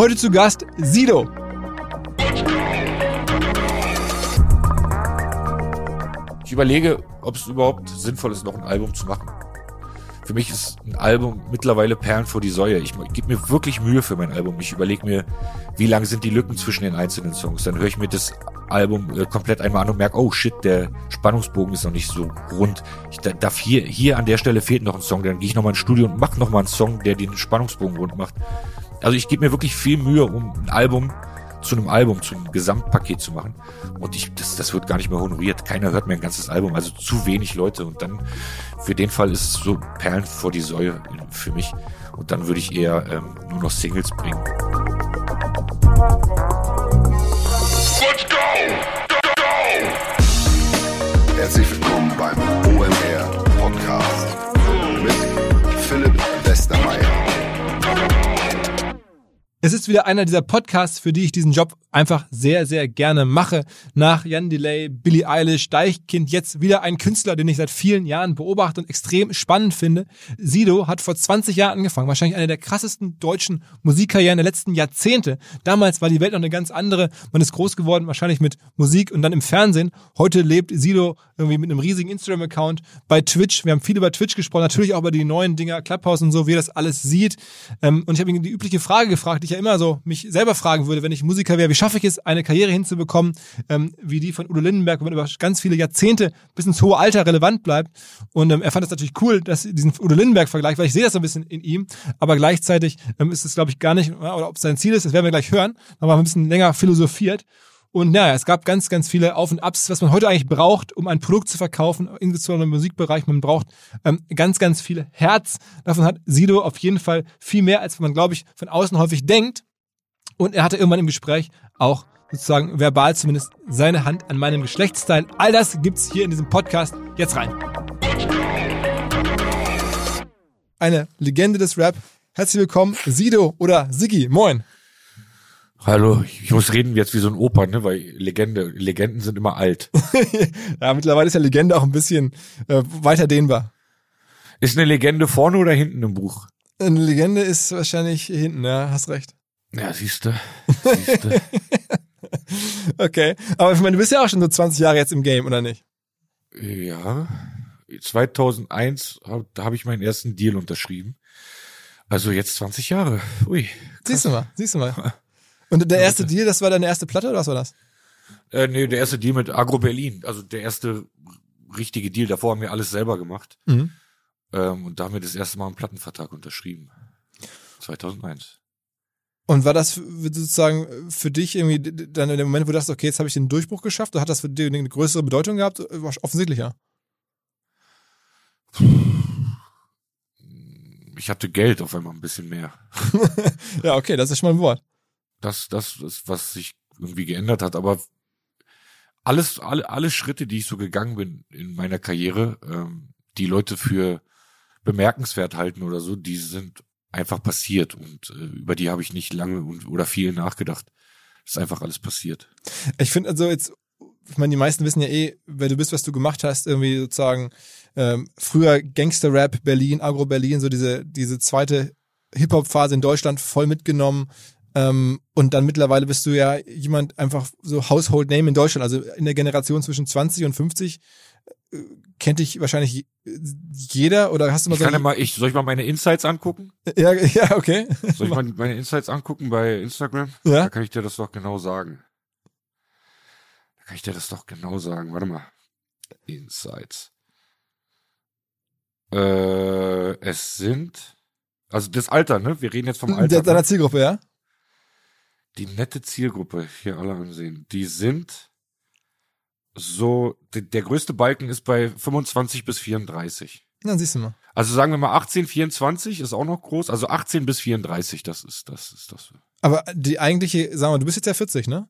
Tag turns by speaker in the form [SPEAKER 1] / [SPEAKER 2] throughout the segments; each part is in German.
[SPEAKER 1] Heute zu Gast Sido.
[SPEAKER 2] Ich überlege, ob es überhaupt sinnvoll ist, noch ein Album zu machen. Für mich ist ein Album mittlerweile Perlen vor die Säue. Ich, ich gebe mir wirklich Mühe für mein Album. Ich überlege mir, wie lang sind die Lücken zwischen den einzelnen Songs. Dann höre ich mir das Album äh, komplett einmal an und merke, oh shit, der Spannungsbogen ist noch nicht so rund. Ich darf hier, hier an der Stelle fehlt noch ein Song. Dann gehe ich nochmal ins Studio und mache nochmal einen Song, der den Spannungsbogen rund macht. Also ich gebe mir wirklich viel Mühe, um ein Album zu einem Album, zu einem Gesamtpaket zu machen. Und ich, das, das wird gar nicht mehr honoriert. Keiner hört mir ein ganzes Album, also zu wenig Leute. Und dann, für den Fall ist es so Perlen vor die Säue für mich. Und dann würde ich eher ähm, nur noch Singles bringen.
[SPEAKER 1] Es ist wieder einer dieser Podcasts, für die ich diesen Job einfach sehr, sehr gerne mache. Nach Jan Delay, Billie Eilish, Deichkind, jetzt wieder ein Künstler, den ich seit vielen Jahren beobachte und extrem spannend finde. Sido hat vor 20 Jahren angefangen, wahrscheinlich eine der krassesten deutschen Musikkarrieren der letzten Jahrzehnte. Damals war die Welt noch eine ganz andere. Man ist groß geworden, wahrscheinlich mit Musik und dann im Fernsehen. Heute lebt Sido irgendwie mit einem riesigen Instagram-Account bei Twitch. Wir haben viel über Twitch gesprochen, natürlich auch über die neuen Dinger, Clubhouse und so, wie er das alles sieht. Ähm, und ich habe ihn die übliche Frage gefragt, ich ja immer so mich selber fragen würde, wenn ich Musiker wäre, wie schaffe ich es, eine Karriere hinzubekommen, ähm, wie die von Udo Lindenberg, wo man über ganz viele Jahrzehnte bis ins hohe Alter relevant bleibt. Und ähm, er fand es natürlich cool, dass diesen Udo Lindenberg-Vergleich, weil ich sehe das so ein bisschen in ihm, aber gleichzeitig ähm, ist es, glaube ich, gar nicht, oder ob es sein Ziel ist, das werden wir gleich hören, aber ein bisschen länger philosophiert. Und naja, es gab ganz, ganz viele Auf und Abs, was man heute eigentlich braucht, um ein Produkt zu verkaufen, insbesondere im Musikbereich. Man braucht ähm, ganz, ganz viel Herz. Davon hat Sido auf jeden Fall viel mehr, als man, glaube ich, von außen häufig denkt. Und er hatte irgendwann im Gespräch auch sozusagen verbal zumindest seine Hand an meinem Geschlechtsteil. All das gibt's hier in diesem Podcast. Jetzt rein. Eine Legende des Rap. Herzlich willkommen, Sido oder Siggi. Moin.
[SPEAKER 2] Hallo, ich muss reden jetzt wie so ein Opa, ne, weil Legende, Legenden sind immer alt.
[SPEAKER 1] ja, mittlerweile ist ja Legende auch ein bisschen äh, weiter dehnbar.
[SPEAKER 2] Ist eine Legende vorne oder hinten im Buch?
[SPEAKER 1] Eine Legende ist wahrscheinlich hinten, ja, hast recht.
[SPEAKER 2] Ja, siehste. siehste.
[SPEAKER 1] okay, aber ich meine, du bist ja auch schon so 20 Jahre jetzt im Game, oder nicht?
[SPEAKER 2] Ja, 2001 hab, da habe ich meinen ersten Deal unterschrieben. Also jetzt 20 Jahre. Ui. Krass.
[SPEAKER 1] Siehst du mal, siehst du mal. Und der erste Deal, das war deine erste Platte oder was war das?
[SPEAKER 2] Äh, nee, der erste Deal mit Agro Berlin. Also der erste richtige Deal. Davor haben wir alles selber gemacht. Mhm. Ähm, und damit das erste Mal einen Plattenvertrag unterschrieben. 2001.
[SPEAKER 1] Und war das sozusagen für dich irgendwie dann der Moment, wo du dachtest, okay, jetzt habe ich den Durchbruch geschafft? Oder hat das für dich eine größere Bedeutung gehabt? Offensichtlich, ja.
[SPEAKER 2] Ich hatte Geld auf einmal ein bisschen mehr.
[SPEAKER 1] ja, okay, das ist schon mal ein Wort.
[SPEAKER 2] Das, das ist, was sich irgendwie geändert hat. Aber alles, alle, alle Schritte, die ich so gegangen bin in meiner Karriere, ähm, die Leute für bemerkenswert halten oder so, die sind einfach passiert und äh, über die habe ich nicht lange und, oder viel nachgedacht. Ist einfach alles passiert.
[SPEAKER 1] Ich finde also jetzt, ich meine, die meisten wissen ja eh, wer du bist, was du gemacht hast, irgendwie sozusagen ähm, früher Gangster-Rap Berlin, Agro-Berlin, so diese, diese zweite Hip-Hop-Phase in Deutschland voll mitgenommen. Ähm, und dann mittlerweile bist du ja jemand einfach so Household Name in Deutschland, also in der Generation zwischen 20 und 50 kennt dich wahrscheinlich jeder oder hast du mal
[SPEAKER 2] ich so? Kann ja mal, ich, soll ich mal meine Insights angucken?
[SPEAKER 1] Ja, ja, okay.
[SPEAKER 2] Soll ich mal meine Insights angucken bei Instagram? Ja. Da kann ich dir das doch genau sagen. Da kann ich dir das doch genau sagen. Warte mal. Insights. Äh, es sind, also das Alter, ne? Wir reden jetzt vom Alter.
[SPEAKER 1] Deiner ne? Zielgruppe, ja?
[SPEAKER 2] Die nette Zielgruppe, hier alle ansehen. Die sind so, der, der größte Balken ist bei 25 bis 34.
[SPEAKER 1] Dann siehst du mal.
[SPEAKER 2] Also sagen wir mal 18, 24 ist auch noch groß. Also 18 bis 34, das ist, das ist das.
[SPEAKER 1] Aber die eigentliche, sagen wir, du bist jetzt ja 40, ne?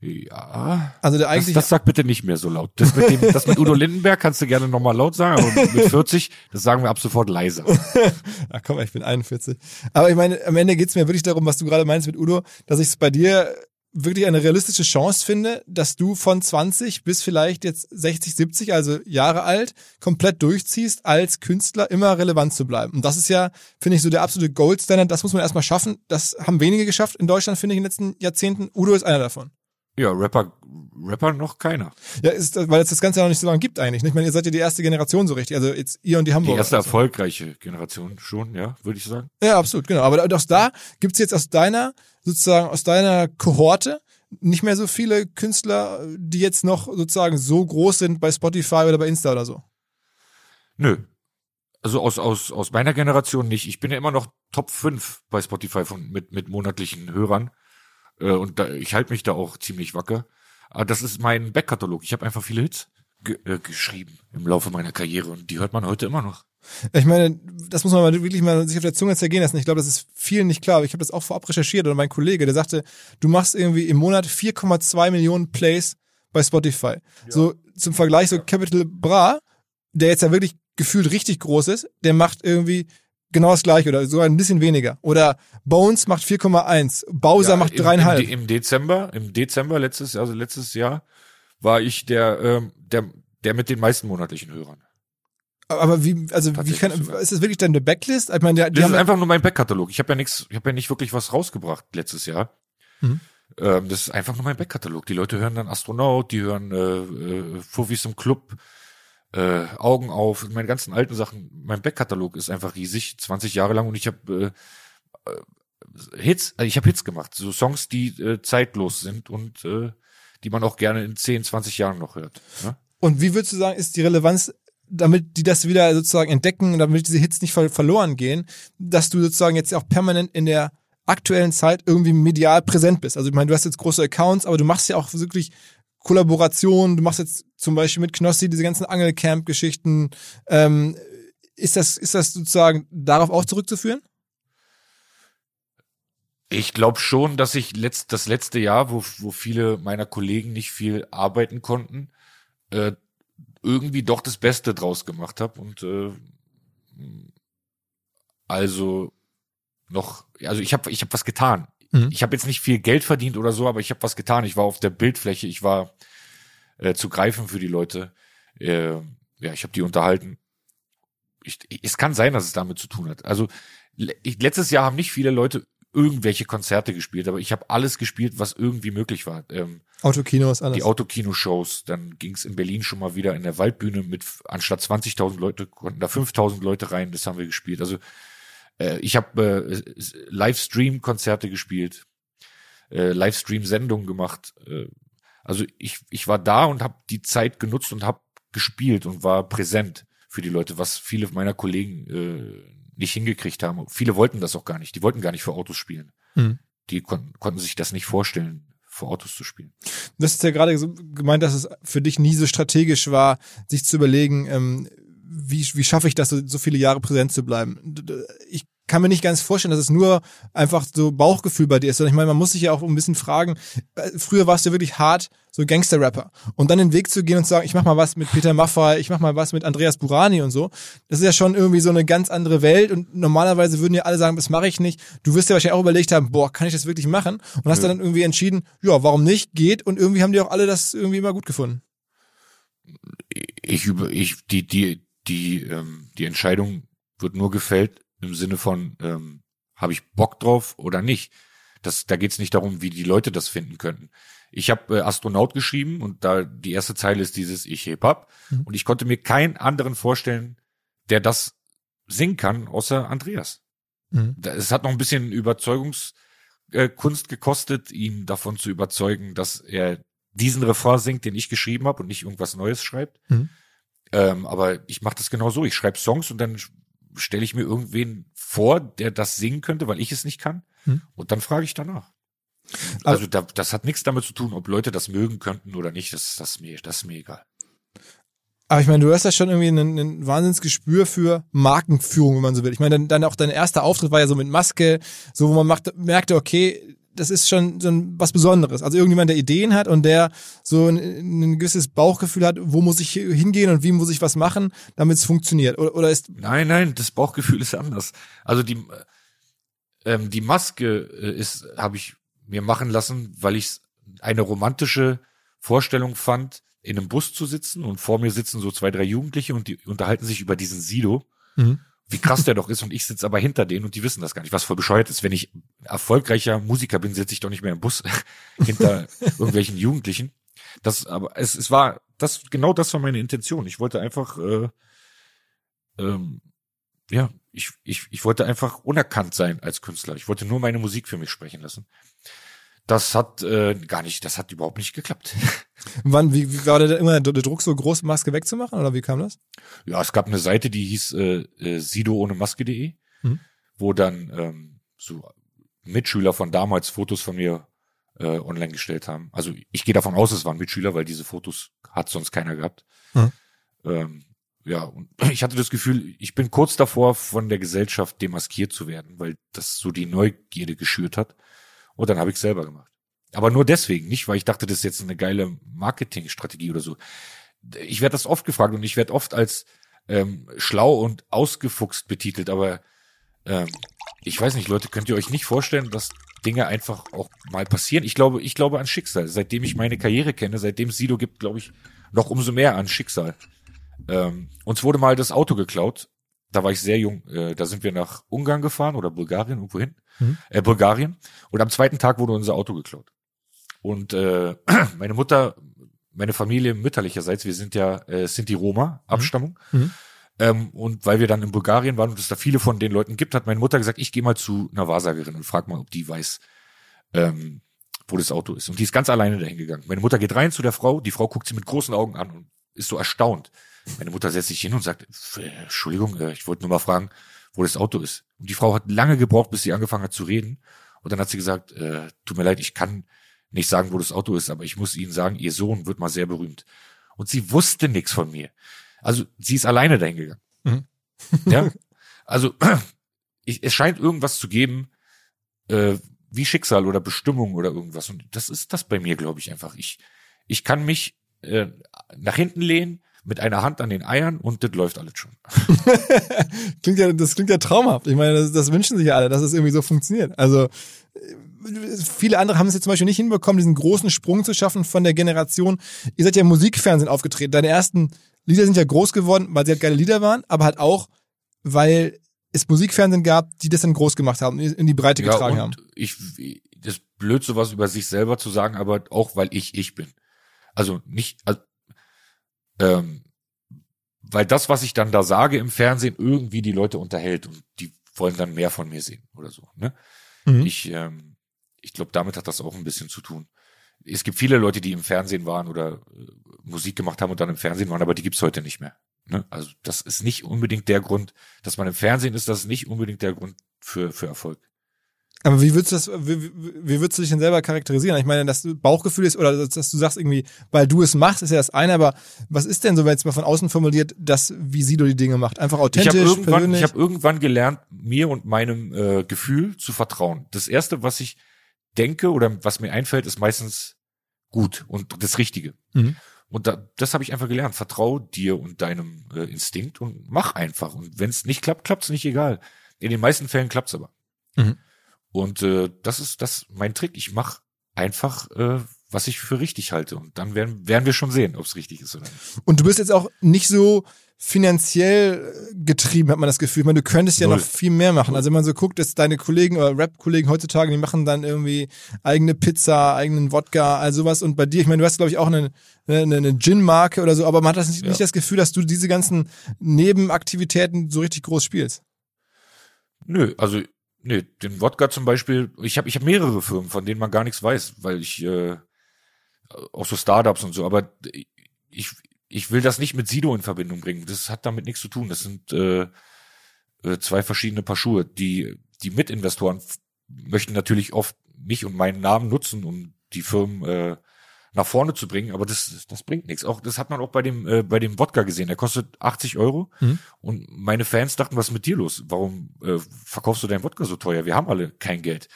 [SPEAKER 2] Ja.
[SPEAKER 1] Also der eigentliche.
[SPEAKER 2] Das, das sag bitte nicht mehr so laut. Das mit, dem, das mit Udo Lindenberg kannst du gerne nochmal laut sagen, aber mit 40, das sagen wir ab sofort leiser.
[SPEAKER 1] Ach komm, ich bin 41. Aber ich meine, am Ende geht's mir wirklich darum, was du gerade meinst mit Udo, dass ich es bei dir wirklich eine realistische Chance finde, dass du von 20 bis vielleicht jetzt 60, 70, also Jahre alt, komplett durchziehst, als Künstler immer relevant zu bleiben. Und das ist ja, finde ich, so der absolute Goldstandard. Das muss man erstmal schaffen. Das haben wenige geschafft in Deutschland, finde ich, in den letzten Jahrzehnten. Udo ist einer davon.
[SPEAKER 2] Ja, Rapper, Rapper noch keiner.
[SPEAKER 1] Ja, ist, weil es das Ganze ja noch nicht so lange gibt eigentlich. Ich meine, ihr seid ja die erste Generation so richtig. Also jetzt ihr und die Hamburger.
[SPEAKER 2] Die erste
[SPEAKER 1] also.
[SPEAKER 2] erfolgreiche Generation schon, ja, würde ich sagen.
[SPEAKER 1] Ja, absolut, genau. Aber auch da gibt's jetzt aus deiner, sozusagen aus deiner Kohorte nicht mehr so viele Künstler, die jetzt noch sozusagen so groß sind bei Spotify oder bei Insta oder so.
[SPEAKER 2] Nö. Also aus, aus, aus meiner Generation nicht. Ich bin ja immer noch Top 5 bei Spotify von, mit, mit monatlichen Hörern. Äh, und da, ich halte mich da auch ziemlich wacker. Aber das ist mein Backkatalog. Ich habe einfach viele Hits ge äh, geschrieben im Laufe meiner Karriere und die hört man heute immer noch.
[SPEAKER 1] Ich meine, das muss man mal wirklich mal sich auf der Zunge zergehen lassen. Ich glaube, das ist vielen nicht klar. Ich habe das auch vorab recherchiert und mein Kollege, der sagte, du machst irgendwie im Monat 4,2 Millionen Plays bei Spotify. Ja. So zum Vergleich, so Capital Bra, der jetzt ja wirklich gefühlt richtig groß ist, der macht irgendwie genau das gleiche oder sogar ein bisschen weniger. Oder Bones macht 4,1, Bowser ja, macht dreieinhalb.
[SPEAKER 2] Im, Im, Dezember, im Dezember letztes, also letztes Jahr, war ich der, ähm, der, der mit den meisten monatlichen Hörern.
[SPEAKER 1] Aber wie, also wie kann, ist das wirklich dann eine Backlist? Ich meine, die,
[SPEAKER 2] die das ist einfach nur mein Backkatalog. Ich habe ja nichts, ich habe ja nicht wirklich was rausgebracht letztes Jahr. Mhm. Ähm, das ist einfach nur mein Backkatalog. Die Leute hören dann Astronaut, die hören äh, äh, Fuffis im Club, äh, Augen auf, meine ganzen alten Sachen. Mein Backkatalog ist einfach riesig, 20 Jahre lang und ich habe äh, äh, Hits, also ich habe Hits gemacht, so Songs, die äh, zeitlos sind und äh, die man auch gerne in 10, 20 Jahren noch hört. Ne?
[SPEAKER 1] Und wie würdest du sagen, ist die Relevanz, damit die das wieder sozusagen entdecken, damit diese Hits nicht ver verloren gehen, dass du sozusagen jetzt auch permanent in der aktuellen Zeit irgendwie medial präsent bist? Also ich meine, du hast jetzt große Accounts, aber du machst ja auch wirklich Kollaborationen, du machst jetzt zum Beispiel mit Knossi diese ganzen Angelcamp-Geschichten. Ähm, ist das, ist das sozusagen darauf auch zurückzuführen?
[SPEAKER 2] Ich glaube schon, dass ich letzt, das letzte Jahr, wo, wo viele meiner Kollegen nicht viel arbeiten konnten, äh, irgendwie doch das Beste draus gemacht habe und äh, also noch, also ich habe ich hab was getan. Mhm. Ich habe jetzt nicht viel Geld verdient oder so, aber ich habe was getan. Ich war auf der Bildfläche, ich war äh, zu greifen für die Leute. Äh, ja, ich habe die unterhalten. Ich, es kann sein, dass es damit zu tun hat. Also ich, letztes Jahr haben nicht viele Leute irgendwelche Konzerte gespielt, aber ich habe alles gespielt, was irgendwie möglich war. Ähm,
[SPEAKER 1] Autokinos, alles.
[SPEAKER 2] Die Autokino-Shows, dann ging's in Berlin schon mal wieder in der Waldbühne mit, anstatt 20.000 Leute konnten da 5.000 Leute rein, das haben wir gespielt. Also äh, ich habe äh, Livestream-Konzerte gespielt, äh, Livestream-Sendungen gemacht. Äh, also ich, ich war da und habe die Zeit genutzt und habe gespielt und war präsent für die Leute, was viele meiner Kollegen äh, nicht hingekriegt haben. Viele wollten das auch gar nicht. Die wollten gar nicht für Autos spielen. Mhm. Die kon konnten sich das nicht vorstellen, für Autos zu spielen.
[SPEAKER 1] Du hast ja gerade so gemeint, dass es für dich nie so strategisch war, sich zu überlegen, ähm, wie, wie schaffe ich das, so, so viele Jahre präsent zu bleiben. Ich kann mir nicht ganz vorstellen, dass es nur einfach so Bauchgefühl bei dir ist. Sondern ich meine, man muss sich ja auch ein bisschen fragen, äh, früher warst du wirklich hart so Gangster-Rapper. Und dann den Weg zu gehen und zu sagen, ich mach mal was mit Peter Maffay, ich mach mal was mit Andreas Burani und so, das ist ja schon irgendwie so eine ganz andere Welt. Und normalerweise würden ja alle sagen, das mache ich nicht. Du wirst ja wahrscheinlich auch überlegt haben, boah, kann ich das wirklich machen? Und hast ja. dann irgendwie entschieden, ja, warum nicht, geht. Und irgendwie haben die auch alle das irgendwie immer gut gefunden.
[SPEAKER 2] Ich über, ich, die, die, die, ähm, die Entscheidung wird nur gefällt, im Sinne von, ähm, habe ich Bock drauf oder nicht. Das, da geht's nicht darum, wie die Leute das finden könnten. Ich habe äh, Astronaut geschrieben und da die erste Zeile ist dieses Ich heb ab mhm. und ich konnte mir keinen anderen vorstellen, der das singen kann, außer Andreas. Mhm. Es hat noch ein bisschen Überzeugungskunst äh, gekostet, ihn davon zu überzeugen, dass er diesen Refrain singt, den ich geschrieben habe und nicht irgendwas Neues schreibt. Mhm. Ähm, aber ich mache das genau so. Ich schreibe Songs und dann stelle ich mir irgendwen vor, der das singen könnte, weil ich es nicht kann. Hm. Und dann frage ich danach. Also, also da, das hat nichts damit zu tun, ob Leute das mögen könnten oder nicht. Das, das, ist, mir, das ist mir egal.
[SPEAKER 1] Aber ich meine, du hast ja schon irgendwie ein, ein Wahnsinnsgespür für Markenführung, wenn man so will. Ich meine, dann, dann auch dein erster Auftritt war ja so mit Maske, so wo man macht, merkte, okay, das ist schon so ein, was Besonderes. Also irgendjemand, der Ideen hat und der so ein, ein gewisses Bauchgefühl hat, wo muss ich hingehen und wie muss ich was machen, damit es funktioniert. Oder, oder ist
[SPEAKER 2] Nein, nein, das Bauchgefühl ist anders. Also die ähm, die Maske äh, ist, habe ich mir machen lassen, weil ich eine romantische Vorstellung fand, in einem Bus zu sitzen und vor mir sitzen so zwei, drei Jugendliche und die unterhalten sich über diesen Sido. Mhm. Wie krass der doch ist und ich sitze aber hinter denen und die wissen das gar nicht. Was voll bescheuert ist, wenn ich erfolgreicher Musiker bin, sitze ich doch nicht mehr im Bus hinter irgendwelchen Jugendlichen. Das, aber es, es war, das, genau das war meine Intention. Ich wollte einfach, äh, ähm, ja, ich, ich, ich wollte einfach unerkannt sein als Künstler. Ich wollte nur meine Musik für mich sprechen lassen. Das hat äh, gar nicht, das hat überhaupt nicht geklappt.
[SPEAKER 1] Wann, wie, wie war der immer der Druck, so große Maske wegzumachen oder wie kam das?
[SPEAKER 2] Ja, es gab eine Seite, die hieß äh, äh, sido ohne Maske.de, mhm. wo dann ähm, so Mitschüler von damals Fotos von mir äh, online gestellt haben. Also ich gehe davon aus, es waren Mitschüler, weil diese Fotos hat sonst keiner gehabt. Mhm. Ähm, ja, und ich hatte das Gefühl, ich bin kurz davor, von der Gesellschaft demaskiert zu werden, weil das so die Neugierde geschürt hat. Und dann habe ich selber gemacht. Aber nur deswegen, nicht, weil ich dachte, das ist jetzt eine geile Marketingstrategie oder so. Ich werde das oft gefragt und ich werde oft als ähm, schlau und ausgefuchst betitelt, aber ähm, ich weiß nicht, Leute, könnt ihr euch nicht vorstellen, dass Dinge einfach auch mal passieren? Ich glaube, ich glaube an Schicksal. Seitdem ich meine Karriere kenne, seitdem es Sido gibt, glaube ich, noch umso mehr an Schicksal. Ähm, uns wurde mal das Auto geklaut. Da war ich sehr jung. Äh, da sind wir nach Ungarn gefahren oder Bulgarien, irgendwo hin mhm. äh, Bulgarien. Und am zweiten Tag wurde unser Auto geklaut. Und äh, meine Mutter, meine Familie mütterlicherseits, wir sind ja äh, sind die Roma Abstammung. Mhm. mhm. Ähm, und weil wir dann in Bulgarien waren und es da viele von den Leuten gibt, hat meine Mutter gesagt, ich gehe mal zu einer Wahrsagerin und frag mal, ob die weiß, ähm, wo das Auto ist. Und die ist ganz alleine dahin gegangen. Meine Mutter geht rein zu der Frau, die Frau guckt sie mit großen Augen an und ist so erstaunt. Meine Mutter setzt sich hin und sagt, Entschuldigung, äh, ich wollte nur mal fragen, wo das Auto ist. Und die Frau hat lange gebraucht, bis sie angefangen hat zu reden. Und dann hat sie gesagt, äh, tut mir leid, ich kann nicht sagen, wo das Auto ist, aber ich muss Ihnen sagen, Ihr Sohn wird mal sehr berühmt. Und sie wusste nichts von mir. Also sie ist alleine dahin gegangen. Mhm. ja, also ich, es scheint irgendwas zu geben, äh, wie Schicksal oder Bestimmung oder irgendwas. Und das ist das bei mir, glaube ich, einfach. Ich, ich kann mich äh, nach hinten lehnen, mit einer Hand an den Eiern und das läuft alles schon.
[SPEAKER 1] klingt ja, das klingt ja traumhaft. Ich meine, das, das wünschen sich ja alle, dass es irgendwie so funktioniert. Also viele andere haben es jetzt zum Beispiel nicht hinbekommen, diesen großen Sprung zu schaffen von der Generation. Ihr seid ja im Musikfernsehen aufgetreten. Deine ersten Lieder sind ja groß geworden, weil sie halt geile Lieder waren, aber halt auch, weil es Musikfernsehen gab, die das dann groß gemacht haben, in die Breite ja, getragen haben.
[SPEAKER 2] Ich, das ist blöd, sowas über sich selber zu sagen, aber auch, weil ich ich bin. Also nicht, also ähm, weil das, was ich dann da sage im Fernsehen, irgendwie die Leute unterhält und die wollen dann mehr von mir sehen oder so. Ne? Mhm. Ich, ähm, ich glaube, damit hat das auch ein bisschen zu tun. Es gibt viele Leute, die im Fernsehen waren oder äh, Musik gemacht haben und dann im Fernsehen waren, aber die gibt's heute nicht mehr. Ne? Also das ist nicht unbedingt der Grund, dass man im Fernsehen ist, das ist nicht unbedingt der Grund für, für Erfolg.
[SPEAKER 1] Aber wie würdest du das, wie, wie würdest du dich denn selber charakterisieren? Ich meine, dass du Bauchgefühl ist oder dass du sagst irgendwie, weil du es machst, ist ja das eine, aber was ist denn so, wenn jetzt mal von außen formuliert, dass wie Sido die Dinge macht? Einfach authentisch,
[SPEAKER 2] ich hab irgendwann,
[SPEAKER 1] persönlich?
[SPEAKER 2] Ich habe irgendwann gelernt, mir und meinem äh, Gefühl zu vertrauen. Das erste, was ich denke oder was mir einfällt, ist meistens gut und das Richtige. Mhm. Und da, das habe ich einfach gelernt. Vertrau dir und deinem äh, Instinkt und mach einfach. Und wenn es nicht klappt, klappt's nicht egal. In den meisten Fällen klappt's aber. Mhm. Und äh, das ist das mein Trick. Ich mache einfach, äh, was ich für richtig halte. Und dann werden, werden wir schon sehen, ob es richtig ist oder nicht.
[SPEAKER 1] Und du bist jetzt auch nicht so finanziell äh, getrieben, hat man das Gefühl. Ich meine, du könntest ja Null. noch viel mehr machen. Also wenn man so guckt, dass deine Kollegen oder Rap-Kollegen heutzutage, die machen dann irgendwie eigene Pizza, eigenen Wodka, all sowas. Und bei dir, ich meine, du hast, glaube ich, auch eine, eine, eine Gin-Marke oder so, aber man hat das nicht, ja. nicht das Gefühl, dass du diese ganzen Nebenaktivitäten so richtig groß spielst.
[SPEAKER 2] Nö, also Nee, den Wodka zum Beispiel, ich habe ich hab mehrere Firmen, von denen man gar nichts weiß, weil ich äh, auch so Startups und so, aber ich, ich will das nicht mit Sido in Verbindung bringen. Das hat damit nichts zu tun. Das sind äh, äh, zwei verschiedene Paar Schuhe. Die, die Mitinvestoren möchten natürlich oft mich und meinen Namen nutzen, um die Firmen äh, nach vorne zu bringen, aber das, das bringt nichts. Auch das hat man auch bei dem äh, bei dem Wodka gesehen. Der kostet 80 Euro mhm. und meine Fans dachten, was ist mit dir los? Warum äh, verkaufst du deinen Wodka so teuer? Wir haben alle kein Geld.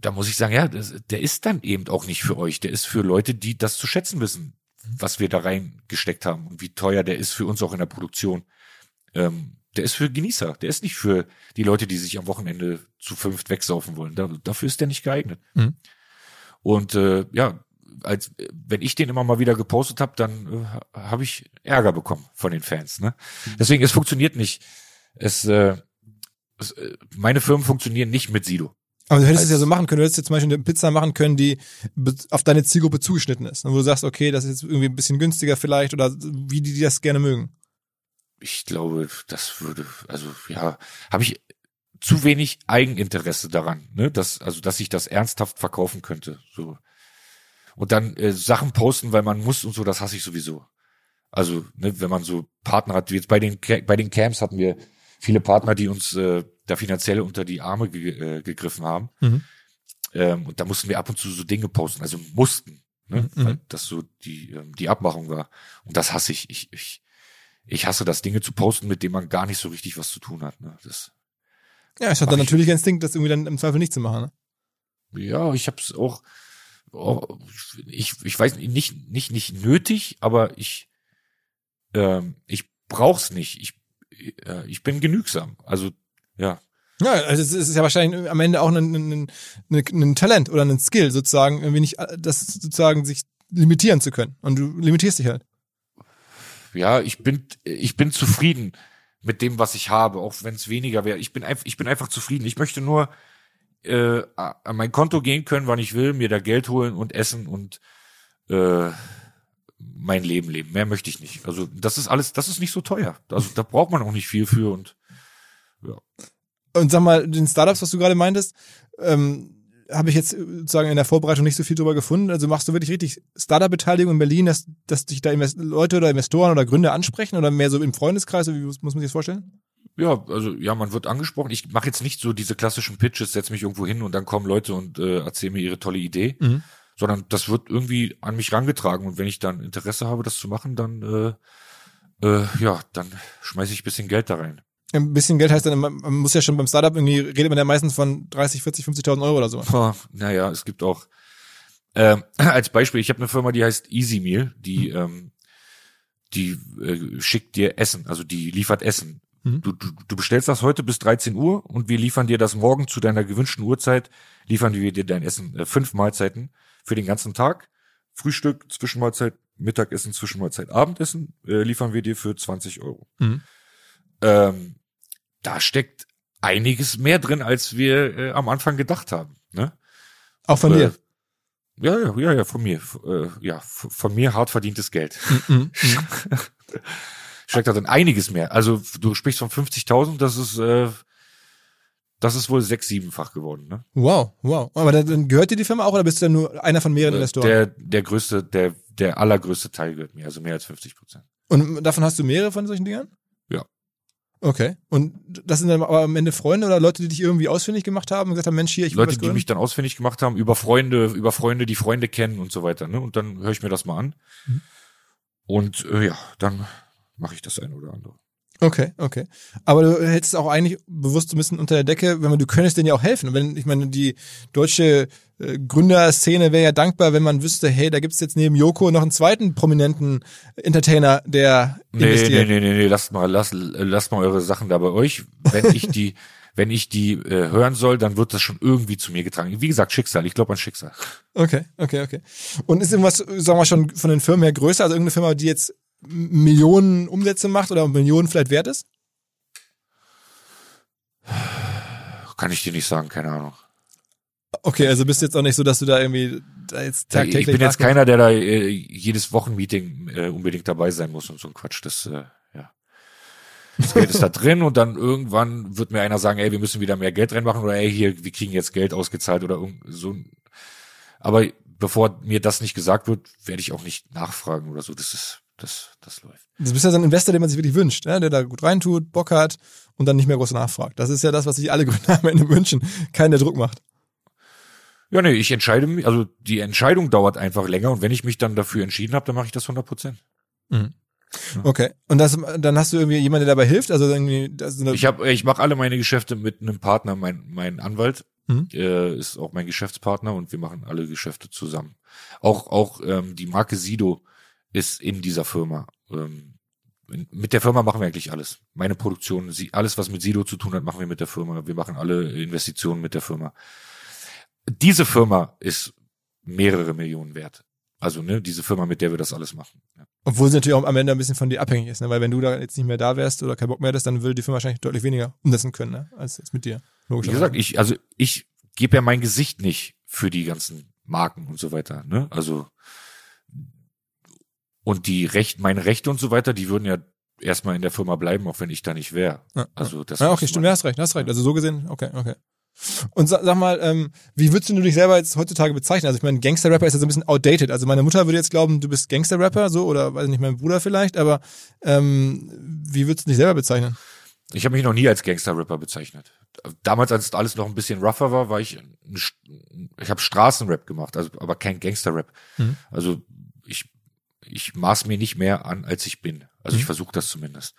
[SPEAKER 2] Da muss ich sagen, ja, das, der ist dann eben auch nicht für euch. Der ist für Leute, die das zu schätzen wissen, was wir da reingesteckt haben und wie teuer der ist für uns auch in der Produktion. Ähm, der ist für Genießer. Der ist nicht für die Leute, die sich am Wochenende zu fünft wegsaufen wollen. Da, dafür ist der nicht geeignet.
[SPEAKER 1] Mhm.
[SPEAKER 2] Und äh, ja, als wenn ich den immer mal wieder gepostet habe, dann äh, habe ich Ärger bekommen von den Fans. Ne? Deswegen, es funktioniert nicht. Es, äh, es äh, meine Firmen funktionieren nicht mit Sido.
[SPEAKER 1] Aber du hättest es ja so machen können. Du hättest jetzt zum Beispiel eine Pizza machen können, die auf deine Zielgruppe zugeschnitten ist. Und wo du sagst, okay, das ist jetzt irgendwie ein bisschen günstiger vielleicht oder wie die, die das gerne mögen.
[SPEAKER 2] Ich glaube, das würde, also ja, habe ich zu wenig Eigeninteresse daran, ne, dass also dass ich das ernsthaft verkaufen könnte, so und dann äh, Sachen posten, weil man muss und so, das hasse ich sowieso. Also ne, wenn man so Partner hat, wie jetzt bei den bei den Camps hatten wir viele Partner, die uns äh, da finanziell unter die Arme ge äh, gegriffen haben.
[SPEAKER 1] Mhm.
[SPEAKER 2] Ähm, und da mussten wir ab und zu so Dinge posten, also mussten, ne,
[SPEAKER 1] Mhm.
[SPEAKER 2] weil das so die ähm, die Abmachung war. Und das hasse ich. Ich ich ich hasse das, Dinge zu posten, mit denen man gar nicht so richtig was zu tun hat. Ne? Das,
[SPEAKER 1] Ja, ich hatte dann
[SPEAKER 2] ich.
[SPEAKER 1] natürlich Instinkt, das irgendwie dann im Zweifel nicht zu machen. Ne?
[SPEAKER 2] ja, ich habe es auch, auch, ich, ich weiß nicht, nicht, nicht nötig, aber ich, ähm, ich brauch's nicht. Ich, äh, ich bin genügsam. Also, ja.
[SPEAKER 1] Ja, also es ist ja wahrscheinlich am Ende auch ein, ein, ein, ein Talent oder ein Skill sozusagen, irgendwie nicht äh, das sozusagen sich limitieren zu können. Und du limitierst dich halt.
[SPEAKER 2] Ja, ich bin, ich bin zufrieden mit dem, was ich habe, auch wenn es weniger wäre. Ich bin einfach, ich bin einfach zufrieden. Ich möchte nur äh, an mein Konto gehen können, wann ich will, mir da Geld holen und essen und äh, mein Leben leben. Mehr möchte ich nicht. Also das ist alles, das ist nicht so teuer. Also da braucht man auch nicht viel für und
[SPEAKER 1] Und sag mal, den Startups, was du gerade meintest, ähm, habe ich jetzt sozusagen in der Vorbereitung nicht so viel drüber gefunden. Also machst du wirklich richtig Startup-Beteiligung in Berlin, dass, dass dich da Invest Leute oder Investoren oder Gründer ansprechen oder mehr so im Freundeskreis? Wie muss man sich das vorstellen?
[SPEAKER 2] Ja, also ja, man wird angesprochen. Ich mache jetzt nicht so diese klassischen Pitches, setz mich irgendwo hin und dann kommen Leute und äh, erzählen mir ihre tolle Idee,
[SPEAKER 1] Mhm.
[SPEAKER 2] sondern das wird irgendwie an mich rangetragen und wenn ich dann Interesse habe, das zu machen, dann äh, äh, ja, dann schmeiße ich ein bisschen Geld da rein.
[SPEAKER 1] Ein bisschen Geld heißt dann, man muss ja schon beim Startup irgendwie, redet man ja meistens von 30, 40, 50.000 Euro oder so.
[SPEAKER 2] Boah, naja, es gibt auch ähm, als Beispiel, ich habe eine Firma, die heißt Easy Meal, die ähm, die äh, schickt dir Essen, also die liefert Essen.
[SPEAKER 1] Mhm.
[SPEAKER 2] Du, du, du bestellst das heute bis 13 Uhr und wir liefern dir das morgen zu deiner gewünschten Uhrzeit, liefern wir dir dein Essen, äh, fünf Mahlzeiten für den ganzen Tag. Frühstück, Zwischenmahlzeit, Mittagessen, Zwischenmahlzeit, Abendessen äh, liefern wir dir für 20 Euro.
[SPEAKER 1] Mhm.
[SPEAKER 2] Ähm, da steckt einiges mehr drin, als wir äh, am Anfang gedacht haben. Ne?
[SPEAKER 1] Auch von
[SPEAKER 2] Äh,
[SPEAKER 1] dir.
[SPEAKER 2] Ja, ja, ja, von mir. Äh, ja, von mir hart verdientes Geld.
[SPEAKER 1] Mhm.
[SPEAKER 2] Steckt da drin einiges mehr. Also du sprichst von 50.000, das ist, äh, das ist wohl sechs, siebenfach geworden. Ne?
[SPEAKER 1] Wow, wow. Aber dann- dann gehört dir die Firma auch oder bist du dann nur einer von mehreren Investoren?
[SPEAKER 2] Der, der größte, der, der allergrößte Teil gehört mir, also mehr als 50 Prozent.
[SPEAKER 1] Und davon hast du mehrere von solchen Dingern?
[SPEAKER 2] Ja.
[SPEAKER 1] Okay. Und das sind dann aber am Ende Freunde oder Leute, die dich irgendwie ausfindig gemacht haben und gesagt haben, Mensch, hier, ich will
[SPEAKER 2] Leute, die mich dann ausfindig gemacht haben, über Freunde, über Freunde, die Freunde kennen und so weiter. Ne? Und dann höre ich mir das mal an.
[SPEAKER 1] Mhm.
[SPEAKER 2] Und äh, ja, dann mache ich das ein oder andere.
[SPEAKER 1] Okay, okay. Aber du hältst es auch eigentlich bewusst so ein bisschen unter der Decke, wenn man, du könntest denen ja auch helfen. Und wenn, ich meine, die deutsche äh, Gründerszene wäre ja dankbar, wenn man wüsste, hey, da gibt's jetzt neben Joko noch einen zweiten prominenten Entertainer, der
[SPEAKER 2] Nee, nee,
[SPEAKER 1] investiert.
[SPEAKER 2] nee, nee, nee, lasst mal, lasst, lasst mal eure Sachen da bei euch. Wenn ich die, wenn ich die äh, hören soll, dann wird das schon irgendwie zu mir getragen. Wie gesagt, Schicksal. Ich glaube an Schicksal.
[SPEAKER 1] Okay, okay, okay. Und ist irgendwas, sagen wir schon, von den Firmen her größer, also irgendeine Firma, die jetzt Millionen Umsätze macht oder Millionen vielleicht wert ist?
[SPEAKER 2] Kann ich dir nicht sagen, keine Ahnung.
[SPEAKER 1] Okay, also bist du jetzt auch nicht so, dass du da irgendwie da jetzt
[SPEAKER 2] Ja, ich
[SPEAKER 1] tagtäglich
[SPEAKER 2] bin jetzt keiner, der da äh, jedes Wochenmeeting äh, unbedingt dabei sein muss und so ein Quatsch. Das, äh, ja. Das Geld ist da drin und dann irgendwann wird mir einer sagen, ey, wir müssen wieder mehr Geld reinmachen oder ey, hier, wir kriegen jetzt Geld ausgezahlt oder irgend so. Aber bevor mir das nicht gesagt wird, werde ich auch nicht nachfragen oder so. Das ist, das, das läuft.
[SPEAKER 1] Du bist ja so ein Investor, den man sich wirklich wünscht, ne? der da gut reintut, Bock hat und dann nicht mehr groß nachfragt. Das ist ja das, was sich alle Gründer am Ende wünschen. Keinen, der Druck macht.
[SPEAKER 2] Ja, nee, ich entscheide mich, also die Entscheidung dauert einfach länger und wenn ich mich dann dafür entschieden habe, dann mache ich das 100 Prozent.
[SPEAKER 1] Okay. Und das, dann hast du irgendwie jemanden, der dabei hilft? Also irgendwie, das ist eine,
[SPEAKER 2] Ich habe, ich mache alle meine Geschäfte mit einem Partner, mein mein Anwalt
[SPEAKER 1] Mhm.
[SPEAKER 2] äh, ist auch mein Geschäftspartner und wir machen alle Geschäfte zusammen. Auch auch ähm, die Marke Sido ist in dieser Firma. Ähm, mit der Firma machen wir eigentlich alles. Meine Produktion, alles, was mit Sido zu tun hat, machen wir mit der Firma. Wir machen alle Investitionen mit der Firma. Diese Firma ist mehrere Millionen wert. Also, ne, diese Firma, mit der wir das alles machen. Ja.
[SPEAKER 1] Obwohl sie natürlich auch am Ende ein bisschen von dir abhängig ist, ne? weil wenn du da jetzt nicht mehr da wärst oder keinen Bock mehr hättest, dann würde die Firma wahrscheinlich deutlich weniger umsetzen können, ne? als jetzt mit dir. Logisch.
[SPEAKER 2] Wie gesagt, ich, also ich gebe ja mein Gesicht nicht für die ganzen Marken und so weiter. Ne? Also und die Recht, meine Rechte und so weiter, die würden ja erstmal in der Firma bleiben, auch wenn ich da nicht wäre.
[SPEAKER 1] Ja,
[SPEAKER 2] Also das
[SPEAKER 1] ja, okay, stimmt, du hast recht, du hast recht. Also so gesehen, okay, okay. Und sag, sag mal, ähm, wie würdest du dich selber jetzt heutzutage bezeichnen? Also ich meine, Gangster-Rapper ist ja so ein bisschen outdated. Also meine Mutter würde jetzt glauben, du bist Gangster-Rapper, so, oder weiß nicht, mein Bruder vielleicht, aber ähm, wie würdest du dich selber bezeichnen?
[SPEAKER 2] Ich habe mich noch nie als Gangster-Rapper bezeichnet. Damals, als alles noch ein bisschen rougher war, war ich, ein ich habe Straßenrap gemacht, also aber kein Gangster-Rap.
[SPEAKER 1] Mhm.
[SPEAKER 2] Also ich, ich maß mir nicht mehr an, als ich bin. Also
[SPEAKER 1] Mhm.
[SPEAKER 2] ich versuche das zumindest.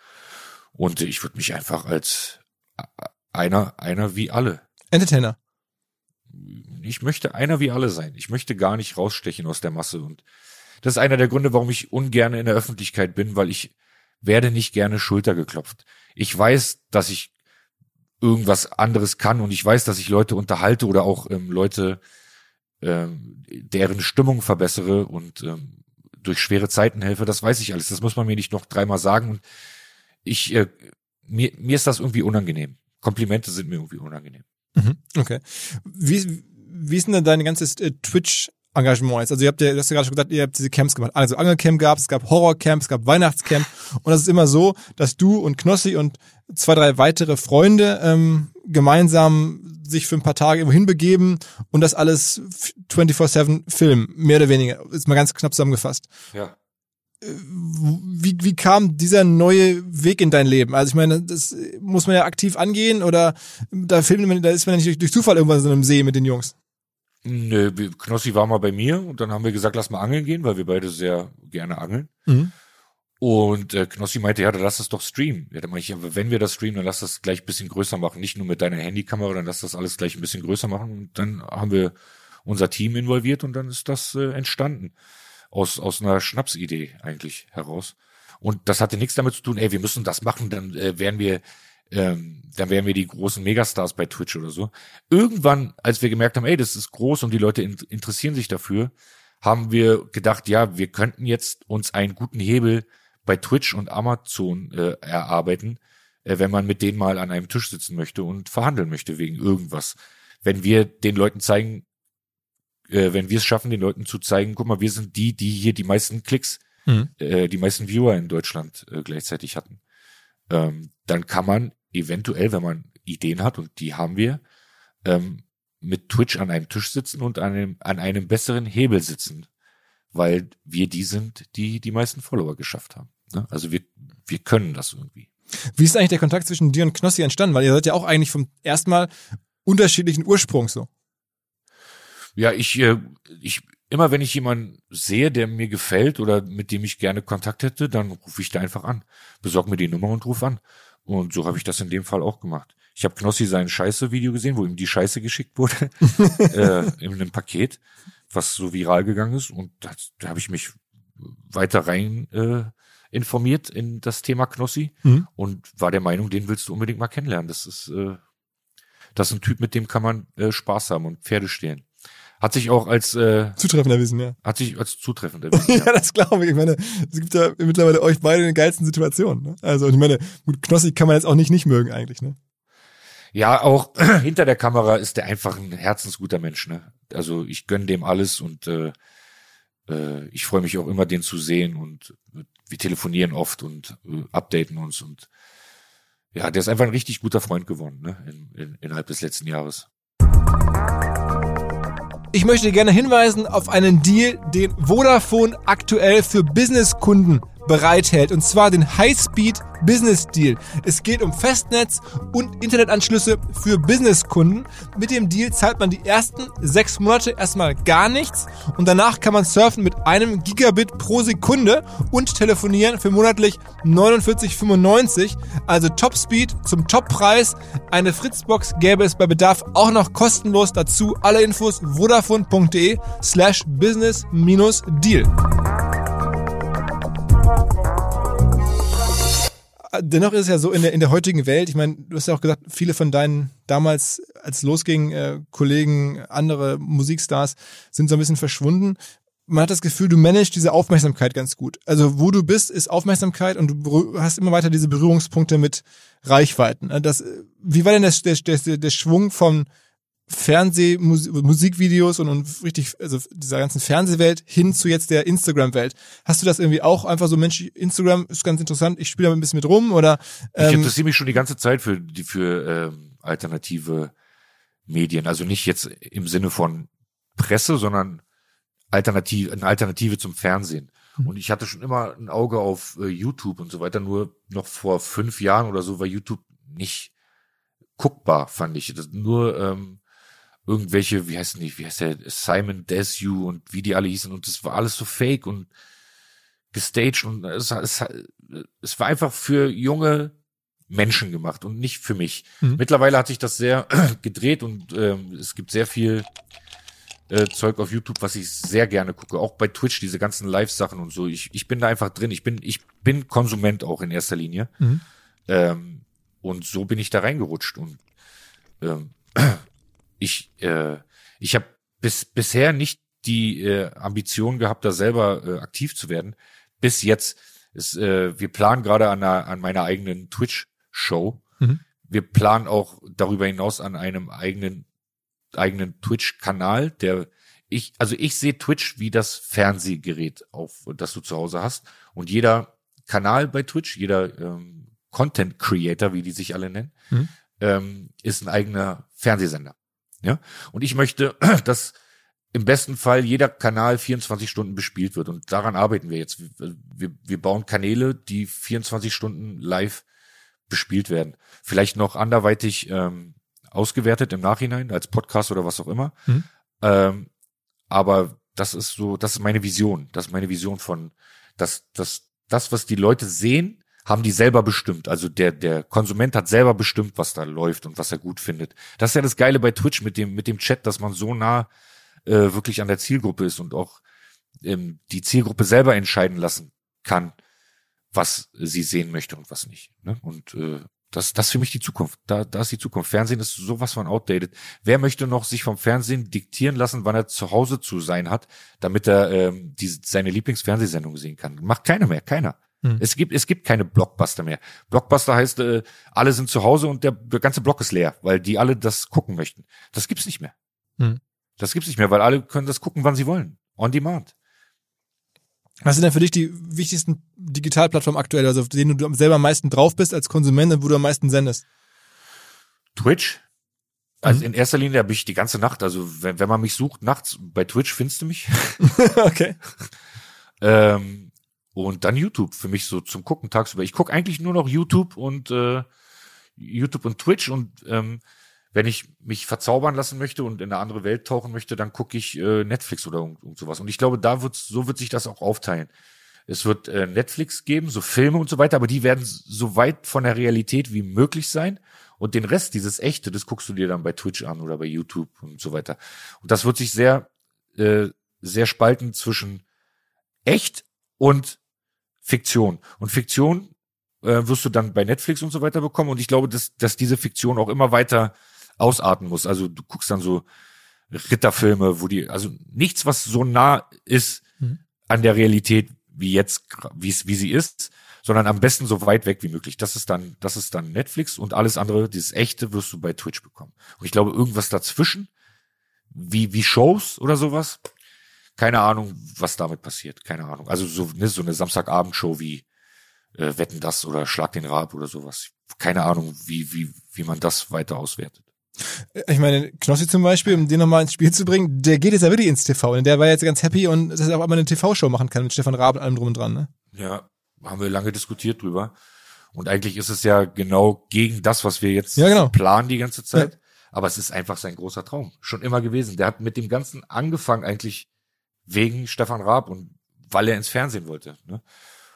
[SPEAKER 2] Und ich würde mich einfach als einer, einer wie alle.
[SPEAKER 1] Entertainer.
[SPEAKER 2] Ich möchte einer wie alle sein. Ich möchte gar nicht rausstechen aus der Masse. Und das ist einer der Gründe, warum ich ungern in der Öffentlichkeit bin, weil ich werde nicht gerne Schulter geklopft. Ich weiß, dass ich irgendwas anderes kann und ich weiß, dass ich Leute unterhalte oder auch ähm, Leute, ähm, deren Stimmung verbessere und ähm, durch schwere Zeiten helfe. Das weiß ich alles. Das muss man mir nicht noch dreimal sagen. Und ich, äh, mir, mir ist das irgendwie unangenehm. Komplimente sind mir irgendwie unangenehm.
[SPEAKER 1] Mhm, okay. Wie, wie ist denn dein ganzes äh, Twitch-Engagement jetzt? Also ihr habt ja, du hast ja gerade schon gesagt, ihr habt diese Camps gemacht. Also Angelcamp gab es, es gab Horrorcamp, es gab Weihnachtscamp. Und das ist immer so, dass du und Knossi und zwei, drei weitere Freunde ähm, gemeinsam sich für ein paar Tage irgendwo hinbegeben und das alles f- 24-7 filmen, mehr oder weniger. Ist mal ganz knapp zusammengefasst.
[SPEAKER 2] Ja.
[SPEAKER 1] Wie, wie kam dieser neue Weg in dein Leben? Also ich meine, das muss man ja aktiv angehen oder da filmt man, da ist man ja nicht durch, durch Zufall irgendwann so in einem See mit den Jungs.
[SPEAKER 2] Nö, Knossi war mal bei mir und dann haben wir gesagt, lass mal angeln gehen, weil wir beide sehr gerne angeln.
[SPEAKER 1] Mhm.
[SPEAKER 2] Und äh, Knossi meinte, ja, dann lass das doch streamen. Ja, dann meinte ich, ja, wenn wir das streamen, dann lass das gleich ein bisschen größer machen. Nicht nur mit deiner Handykamera, dann lass das alles gleich ein bisschen größer machen. Und dann haben wir unser Team involviert und dann ist das äh, entstanden. Aus, aus einer Schnapsidee eigentlich heraus. Und das hatte nichts damit zu tun, ey, wir müssen das machen, dann äh, wären wir, ähm, dann wären wir die großen Megastars bei Twitch oder so. Irgendwann, als wir gemerkt haben, ey, das ist groß und die Leute in, interessieren sich dafür, haben wir gedacht, ja, wir könnten jetzt uns einen guten Hebel bei Twitch und Amazon äh, erarbeiten, äh, wenn man mit denen mal an einem Tisch sitzen möchte und verhandeln möchte wegen irgendwas. Wenn wir den Leuten zeigen, äh, wenn wir es schaffen, den Leuten zu zeigen, guck mal, wir sind die, die hier die meisten Klicks,
[SPEAKER 1] Mhm.
[SPEAKER 2] äh, die meisten Viewer in Deutschland äh, gleichzeitig hatten, ähm, dann kann man eventuell, wenn man Ideen hat, und die haben wir, ähm, mit Twitch an einem Tisch sitzen und an einem, an einem besseren Hebel sitzen, weil wir die sind, die die meisten Follower geschafft haben. Ne? Also wir, wir können das irgendwie.
[SPEAKER 1] Wie ist eigentlich der Kontakt zwischen dir und Knossi entstanden? Weil ihr seid ja auch eigentlich vom ersten Mal unterschiedlichen Ursprungs so.
[SPEAKER 2] Ja, ich, äh, ich, immer wenn ich jemanden sehe, der mir gefällt oder mit dem ich gerne Kontakt hätte, dann rufe ich da einfach an, besorg mir die Nummer und ruf an. Und so habe ich das in dem Fall auch gemacht. Ich habe Knossi sein Scheiße-Video gesehen, wo ihm die Scheiße geschickt wurde, äh, in einem Paket, was so viral gegangen ist. Und da, da habe ich mich weiter rein äh, informiert in das Thema Knossi
[SPEAKER 1] Mhm.
[SPEAKER 2] und war der Meinung, den willst du unbedingt mal kennenlernen. Das ist, äh, das ist ein Typ, mit dem kann man äh, Spaß haben und Pferde stehlen. Hat sich auch als äh,
[SPEAKER 1] Zutreffend erwiesen, ja.
[SPEAKER 2] hat sich als zutreffend erwiesen.
[SPEAKER 1] Ja, das glaube ich. Ich meine, es gibt ja mittlerweile euch beide in den geilsten Situationen. Ne? Also ich meine, gut, Knossi kann man jetzt auch nicht nicht mögen eigentlich. Ne?
[SPEAKER 2] Ja, auch hinter der Kamera ist der einfach ein herzensguter Mensch. Ne? Also ich gönn dem alles und äh, äh, ich freue mich auch immer, den zu sehen und wir telefonieren oft und äh, updaten uns und ja, der ist einfach ein richtig guter Freund geworden ne? in, in, innerhalb des letzten Jahres.
[SPEAKER 1] Ich möchte gerne hinweisen auf einen Deal, den Vodafone aktuell für Businesskunden bereithält. Und zwar den High-Speed Business Deal. Es geht um Festnetz und Internetanschlüsse für Businesskunden. Mit dem Deal zahlt man die ersten sechs Monate erstmal gar nichts und danach kann man surfen mit einem Gigabit pro Sekunde und telefonieren für monatlich 49,95. Also Topspeed zum Toppreis. Eine Fritzbox gäbe es bei Bedarf auch noch kostenlos dazu. Alle Infos vodafone.de slash business-deal. Dennoch ist es ja so in der, in der heutigen Welt, ich meine, du hast ja auch gesagt, viele von deinen damals, als es losging, äh, Kollegen, andere Musikstars sind so ein bisschen verschwunden. Man hat das Gefühl, du managst diese Aufmerksamkeit ganz gut. Also wo du bist, ist Aufmerksamkeit und du hast immer weiter diese Berührungspunkte mit Reichweiten. Das, wie war denn der, der, der, der Schwung von Fernseh, Musikvideos und, und richtig, also dieser ganzen Fernsehwelt hin zu jetzt der Instagram-Welt. Hast du das irgendwie auch einfach so, Mensch, Instagram ist ganz interessant, ich spiele da ein bisschen mit rum oder?
[SPEAKER 2] Ähm, ich interessiere mich schon die ganze Zeit für die für ähm, alternative Medien. Also nicht jetzt im Sinne von Presse, sondern alternativ, eine Alternative zum Fernsehen. Mhm. Und ich hatte schon immer ein Auge auf äh, YouTube und so weiter. Nur noch vor fünf Jahren oder so war YouTube nicht guckbar, fand ich. Das nur ähm, irgendwelche, wie heißt die, wie heißt der, Simon Desu und wie die alle hießen und das war alles so fake und gestaged und es, es, es war einfach für junge Menschen gemacht und nicht für mich. Mhm. Mittlerweile hat sich das sehr gedreht und ähm, es gibt sehr viel äh, Zeug auf YouTube, was ich sehr gerne gucke. Auch bei Twitch, diese ganzen Live-Sachen und so. Ich, ich bin da einfach drin. Ich bin, ich bin Konsument auch in erster Linie. Mhm. Ähm, und so bin ich da reingerutscht. Und ähm, ich, äh, ich habe bis bisher nicht die äh, Ambition gehabt, da selber äh, aktiv zu werden. Bis jetzt. Ist, äh, wir planen gerade an, einer, an meiner eigenen Twitch-Show. Mhm. Wir planen auch darüber hinaus an einem eigenen eigenen Twitch-Kanal, der ich, also ich sehe Twitch wie das Fernsehgerät, auf das du zu Hause hast. Und jeder Kanal bei Twitch, jeder ähm, Content Creator, wie die sich alle nennen, mhm. ähm, ist ein eigener Fernsehsender. Ja, und ich möchte, dass im besten Fall jeder Kanal 24 Stunden bespielt wird. Und daran arbeiten wir jetzt. Wir, wir bauen Kanäle, die 24 Stunden live bespielt werden. Vielleicht noch anderweitig ähm, ausgewertet im Nachhinein als Podcast oder was auch immer. Mhm. Ähm, aber das ist so, das ist meine Vision. Das ist meine Vision von, dass, dass das, was die Leute sehen, haben die selber bestimmt. Also der, der Konsument hat selber bestimmt, was da läuft und was er gut findet. Das ist ja das Geile bei Twitch mit dem, mit dem Chat, dass man so nah äh, wirklich an der Zielgruppe ist und auch ähm, die Zielgruppe selber entscheiden lassen kann, was sie sehen möchte und was nicht. Ne? Und äh, das, das ist für mich die Zukunft. Da, da ist die Zukunft. Fernsehen ist sowas von outdated. Wer möchte noch sich vom Fernsehen diktieren lassen, wann er zu Hause zu sein hat, damit er ähm, die, seine Lieblingsfernsehsendung sehen kann? Macht keiner mehr, keiner. Hm. Es gibt, es gibt keine Blockbuster mehr. Blockbuster heißt, äh, alle sind zu Hause und der, der ganze Block ist leer, weil die alle das gucken möchten. Das gibt's nicht mehr. Hm. Das gibt's nicht mehr, weil alle können das gucken, wann sie wollen. On demand.
[SPEAKER 1] Was sind denn für dich die wichtigsten Digitalplattformen aktuell, also auf denen du selber am meisten drauf bist als Konsument und wo du am meisten sendest?
[SPEAKER 2] Twitch. Also mhm. in erster Linie habe ich die ganze Nacht, also wenn, wenn man mich sucht, nachts bei Twitch findest du mich.
[SPEAKER 1] okay.
[SPEAKER 2] ähm, und dann YouTube für mich so zum Gucken tagsüber. Ich gucke eigentlich nur noch YouTube und äh, YouTube und Twitch und ähm, wenn ich mich verzaubern lassen möchte und in eine andere Welt tauchen möchte, dann gucke ich äh, Netflix oder und, und sowas. Und ich glaube, da wird so wird sich das auch aufteilen. Es wird äh, Netflix geben, so Filme und so weiter, aber die werden so weit von der Realität wie möglich sein. Und den Rest, dieses Echte, das guckst du dir dann bei Twitch an oder bei YouTube und so weiter. Und das wird sich sehr, äh, sehr spalten zwischen echt und Fiktion. Und Fiktion äh, wirst du dann bei Netflix und so weiter bekommen. Und ich glaube, dass, dass diese Fiktion auch immer weiter ausarten muss. Also du guckst dann so Ritterfilme, wo die, also nichts, was so nah ist mhm. an der Realität wie jetzt, wie es, wie sie ist, sondern am besten so weit weg wie möglich. Das ist dann, das ist dann Netflix und alles andere, dieses echte wirst du bei Twitch bekommen. Und ich glaube, irgendwas dazwischen, wie, wie Shows oder sowas, keine Ahnung, was damit passiert. Keine Ahnung. Also so, ne, so eine Samstagabendshow wie äh, Wetten das oder Schlag den Rab oder sowas. Keine Ahnung, wie, wie, wie man das weiter auswertet.
[SPEAKER 1] Ich meine, Knossi zum Beispiel, um den nochmal ins Spiel zu bringen, der geht jetzt ja wirklich ins TV. Und der war jetzt ganz happy und dass er auch einmal eine TV-Show machen kann mit Stefan Raab und allem drum und dran, ne?
[SPEAKER 2] Ja, haben wir lange diskutiert drüber. Und eigentlich ist es ja genau gegen das, was wir jetzt
[SPEAKER 1] ja, genau.
[SPEAKER 2] planen die ganze Zeit. Ja. Aber es ist einfach sein großer Traum. Schon immer gewesen. Der hat mit dem Ganzen angefangen eigentlich wegen Stefan Raab und weil er ins Fernsehen wollte. Ne?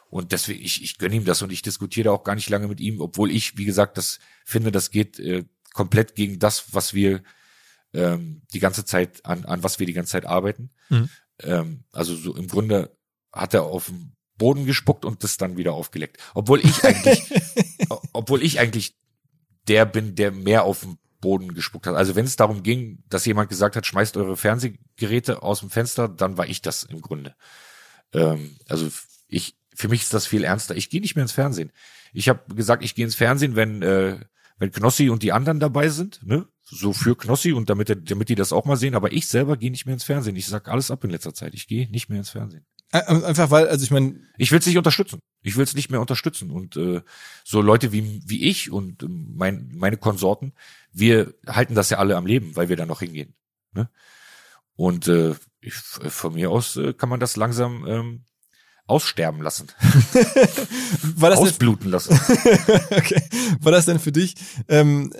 [SPEAKER 2] Und deswegen, ich, ich gönne ihm das und ich diskutiere auch gar nicht lange mit ihm, obwohl ich, wie gesagt, das finde, das geht äh, komplett gegen das, was wir ähm, die ganze Zeit, an, an was wir die ganze Zeit arbeiten. Mhm. Ähm, also so im Grunde hat er auf den Boden gespuckt und das dann wieder aufgeleckt. Obwohl ich eigentlich, obwohl ich eigentlich der bin, der mehr auf den Boden gespuckt hat. Also wenn es darum ging, dass jemand gesagt hat, schmeißt eure Fernsehgeräte aus dem Fenster, dann war ich das im Grunde. Ähm, also ich, für mich ist das viel ernster. Ich gehe nicht mehr ins Fernsehen. Ich habe gesagt, ich gehe ins Fernsehen, wenn äh, wenn Knossi und die anderen dabei sind, ne? So für Knossi und damit damit die das auch mal sehen. Aber ich selber gehe nicht mehr ins Fernsehen. Ich sag alles ab in letzter Zeit. Ich gehe nicht mehr ins Fernsehen.
[SPEAKER 1] Einfach weil, also ich meine.
[SPEAKER 2] Ich will es nicht unterstützen. Ich will es nicht mehr unterstützen. Und äh, so Leute wie, wie ich und äh, mein, meine Konsorten, wir halten das ja alle am Leben, weil wir da noch hingehen. Ne? Und äh, ich, von mir aus äh, kann man das langsam ähm, aussterben lassen.
[SPEAKER 1] War das
[SPEAKER 2] Ausbluten lassen.
[SPEAKER 1] okay. War das denn für dich ähm,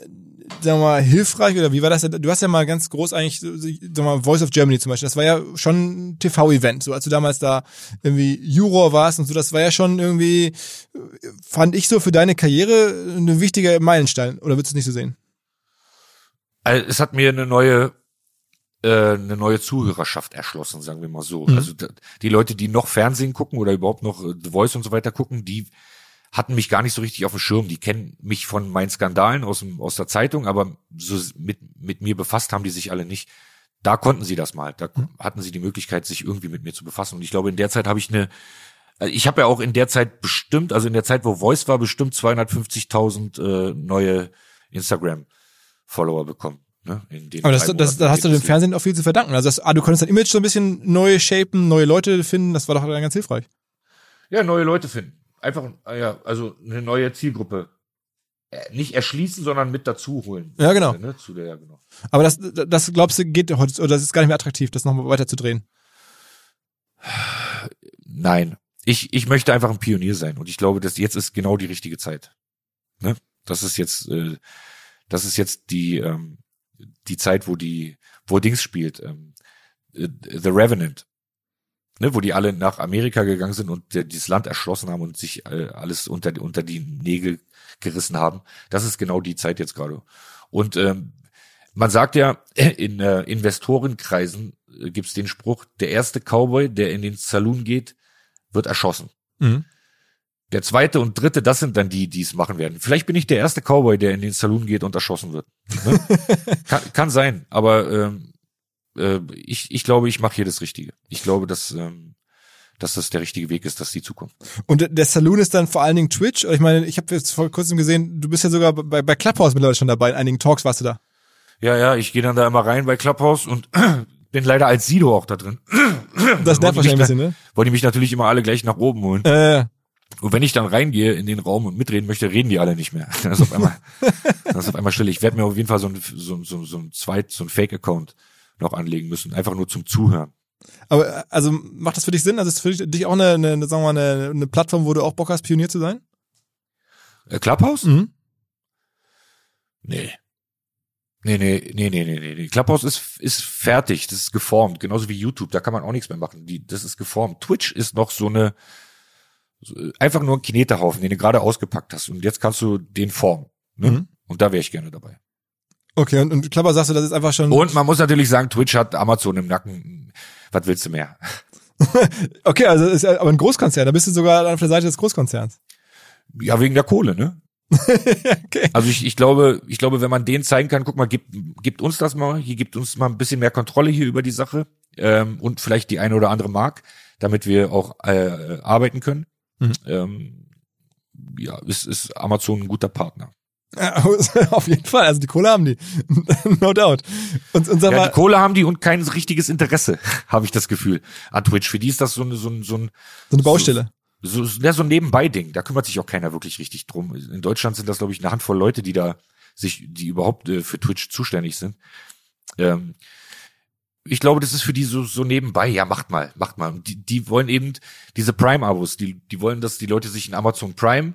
[SPEAKER 1] sagen wir mal, hilfreich oder wie war das? Du hast ja mal ganz groß eigentlich, sagen wir mal, Voice of Germany zum Beispiel. Das war ja schon ein TV-Event, so als du damals da irgendwie Juror warst und so. Das war ja schon irgendwie, fand ich so für deine Karriere ein wichtiger Meilenstein. Oder würdest du es nicht so sehen?
[SPEAKER 2] Also, es hat mir eine neue äh, eine neue Zuhörerschaft erschlossen, sagen wir mal so. Mhm. Also die Leute, die noch Fernsehen gucken oder überhaupt noch The Voice und so weiter gucken, die hatten mich gar nicht so richtig auf dem Schirm. Die kennen mich von meinen Skandalen aus, dem, aus der Zeitung, aber so mit, mit mir befasst haben die sich alle nicht. Da konnten sie das mal. Da mhm. hatten sie die Möglichkeit, sich irgendwie mit mir zu befassen. Und ich glaube, in der Zeit habe ich eine, äh, ich habe ja auch in der Zeit bestimmt, also in der Zeit, wo Voice war, bestimmt 250.000 äh, neue Instagram-Follower bekommen. Ne,
[SPEAKER 1] Aber das, das, da hast du dem Fernsehen auch viel zu verdanken. Also das, ah, du konntest dein Image so ein bisschen neu shapen, neue Leute finden, das war doch dann ganz hilfreich.
[SPEAKER 2] Ja, neue Leute finden einfach, ah ja, also eine neue Zielgruppe äh, nicht erschließen, sondern mit dazu holen.
[SPEAKER 1] Ja, genau.
[SPEAKER 2] Ne, zu der, genau.
[SPEAKER 1] Aber das, das glaubst du, geht heute, oder das ist gar nicht mehr attraktiv, das nochmal weiter zu drehen?
[SPEAKER 2] Nein. Ich, ich möchte einfach ein Pionier sein und ich glaube, dass jetzt ist genau die richtige Zeit. Ne? Das ist jetzt, äh, das ist jetzt die, ähm, die Zeit, wo die, wo Dings spielt. Ähm, äh, The Revenant ne, wo die alle nach Amerika gegangen sind und äh, dieses Land erschlossen haben und sich äh, alles unter, unter die Nägel gerissen haben. Das ist genau die Zeit jetzt gerade. Und ähm, man sagt ja, in äh, Investorenkreisen äh, gibt's den Spruch, der erste Cowboy, der in den Saloon geht, wird erschossen. Mhm. Der zweite und dritte, das sind dann die, die es machen werden. Vielleicht bin ich der erste Cowboy, der in den Saloon geht und erschossen wird. Ne? kann, kann sein, aber ähm, äh, ich, ich glaube, ich mache hier das Richtige. Ich glaube, dass, ähm, dass das der richtige Weg ist, dass die Zukunft.
[SPEAKER 1] Und der Saloon ist dann vor allen Dingen Twitch. Ich meine, ich habe jetzt vor kurzem gesehen, du bist ja sogar bei, bei Clubhouse mittlerweile schon dabei. In einigen Talks warst du da.
[SPEAKER 2] Ja, ja, ich gehe dann da immer rein bei Clubhouse und bin leider als Sido auch da drin.
[SPEAKER 1] Das nervt wahrscheinlich ein bisschen, ne?
[SPEAKER 2] Wollen die mich natürlich immer alle gleich nach oben holen.
[SPEAKER 1] Äh.
[SPEAKER 2] Und wenn ich dann reingehe in den Raum und mitreden möchte, reden die alle nicht mehr. Dann ist auf einmal, dann ist auf einmal still. Ich werde mir auf jeden Fall so ein, so, so, so ein zweit, so ein Fake-Account noch anlegen müssen, einfach nur zum Zuhören.
[SPEAKER 1] Aber also macht das für dich Sinn? Also ist für dich auch eine, eine sagen wir mal, eine, eine Plattform, wo du auch Bock hast, Pionier zu sein?
[SPEAKER 2] Äh, Clubhouse? Mhm. Nee. Nee, nee, nee, nee, nee, nee. Clubhouse ist, ist fertig, das ist geformt, genauso wie YouTube, da kann man auch nichts mehr machen. Die, das ist geformt. Twitch ist noch so eine, so, einfach nur ein Kinetehaufen, den du gerade ausgepackt hast und jetzt kannst du den formen. Ne? Mhm. Und da wäre ich gerne dabei.
[SPEAKER 1] Okay, und, und Klapper sagst du, das ist einfach schon.
[SPEAKER 2] Und man muss natürlich sagen, Twitch hat Amazon im Nacken. Was willst du mehr?
[SPEAKER 1] okay, also ist ja aber ein Großkonzern. Da bist du sogar auf der Seite des Großkonzerns.
[SPEAKER 2] Ja, wegen der Kohle, ne? okay. Also ich, ich glaube, ich glaube, wenn man denen zeigen kann, guck mal, gibt, gibt uns das mal, hier gibt uns mal ein bisschen mehr Kontrolle hier über die Sache ähm, und vielleicht die eine oder andere Mark, damit wir auch äh, arbeiten können. Mhm. Ähm, ja, ist, ist Amazon ein guter Partner.
[SPEAKER 1] Auf jeden Fall, also die Kohle haben die. no doubt.
[SPEAKER 2] Und, und sag ja, mal, die Kohle haben die und kein richtiges Interesse, habe ich das Gefühl, an Twitch. Für die ist das so, eine so, ein, so, ein,
[SPEAKER 1] so eine Baustelle.
[SPEAKER 2] So, so, ja, so ein Nebenbei-Ding. Da kümmert sich auch keiner wirklich richtig drum. In Deutschland sind das, glaube ich, eine Handvoll Leute, die da sich, die überhaupt äh, für Twitch zuständig sind. Ähm, ich glaube, das ist für die so, so nebenbei. Ja, macht mal, macht mal. Die, die wollen eben diese Prime-Abos, die, die wollen, dass die Leute sich in Amazon Prime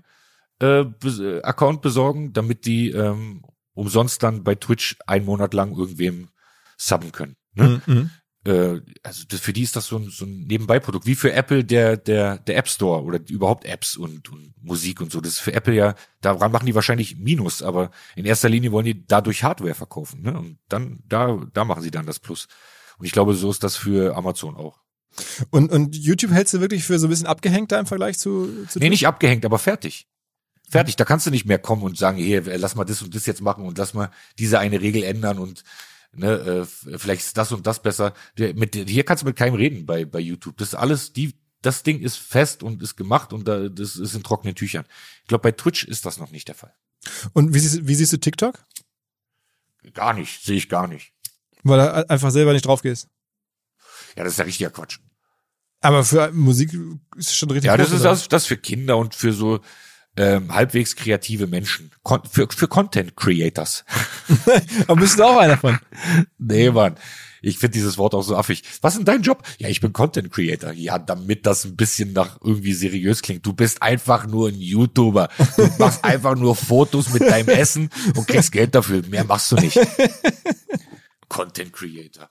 [SPEAKER 2] äh, äh, Account besorgen, damit die ähm, umsonst dann bei Twitch einen Monat lang irgendwem subben können. Ne? Mhm. mhm. Äh, also das, für die ist das so ein, so ein Nebenbeiprodukt, wie für Apple der der der App Store oder überhaupt Apps und, und Musik und so. Das ist für Apple ja, daran machen die wahrscheinlich Minus, aber in erster Linie wollen die dadurch Hardware verkaufen. Ne? Und dann da da machen sie dann das Plus. Und ich glaube, so ist das für Amazon auch.
[SPEAKER 1] Und, und YouTube hältst du wirklich für so ein bisschen abgehängt da im Vergleich zu, zu
[SPEAKER 2] Nee, nicht abgehängt, aber fertig. Fertig, da kannst du nicht mehr kommen und sagen, hier, lass mal das und das jetzt machen und lass mal diese eine Regel ändern und ne, äh, vielleicht ist das und das besser. Mit, hier kannst du mit keinem reden bei, bei YouTube. Das ist alles, die, das Ding ist fest und ist gemacht und da, das ist in trockenen Tüchern. Ich glaube, bei Twitch ist das noch nicht der Fall.
[SPEAKER 1] Und wie siehst, wie siehst du TikTok?
[SPEAKER 2] Gar nicht, sehe ich gar nicht.
[SPEAKER 1] Weil du einfach selber nicht drauf gehst.
[SPEAKER 2] Ja, das ist ja richtiger Quatsch.
[SPEAKER 1] Aber für Musik ist es schon richtig
[SPEAKER 2] Ja, das ist das, das für Kinder und für so ähm, halbwegs kreative Menschen. Kon für, für Content Creators.
[SPEAKER 1] Aber bist du auch einer von?
[SPEAKER 2] Nee, Mann. Ich finde dieses Wort auch so affig. Was ist denn dein Job? Ja, ich bin Content Creator. Ja, damit das ein bisschen nach irgendwie seriös klingt. Du bist einfach nur ein YouTuber. Du machst einfach nur Fotos mit deinem Essen und kriegst Geld dafür. Mehr machst du nicht. Content Creator.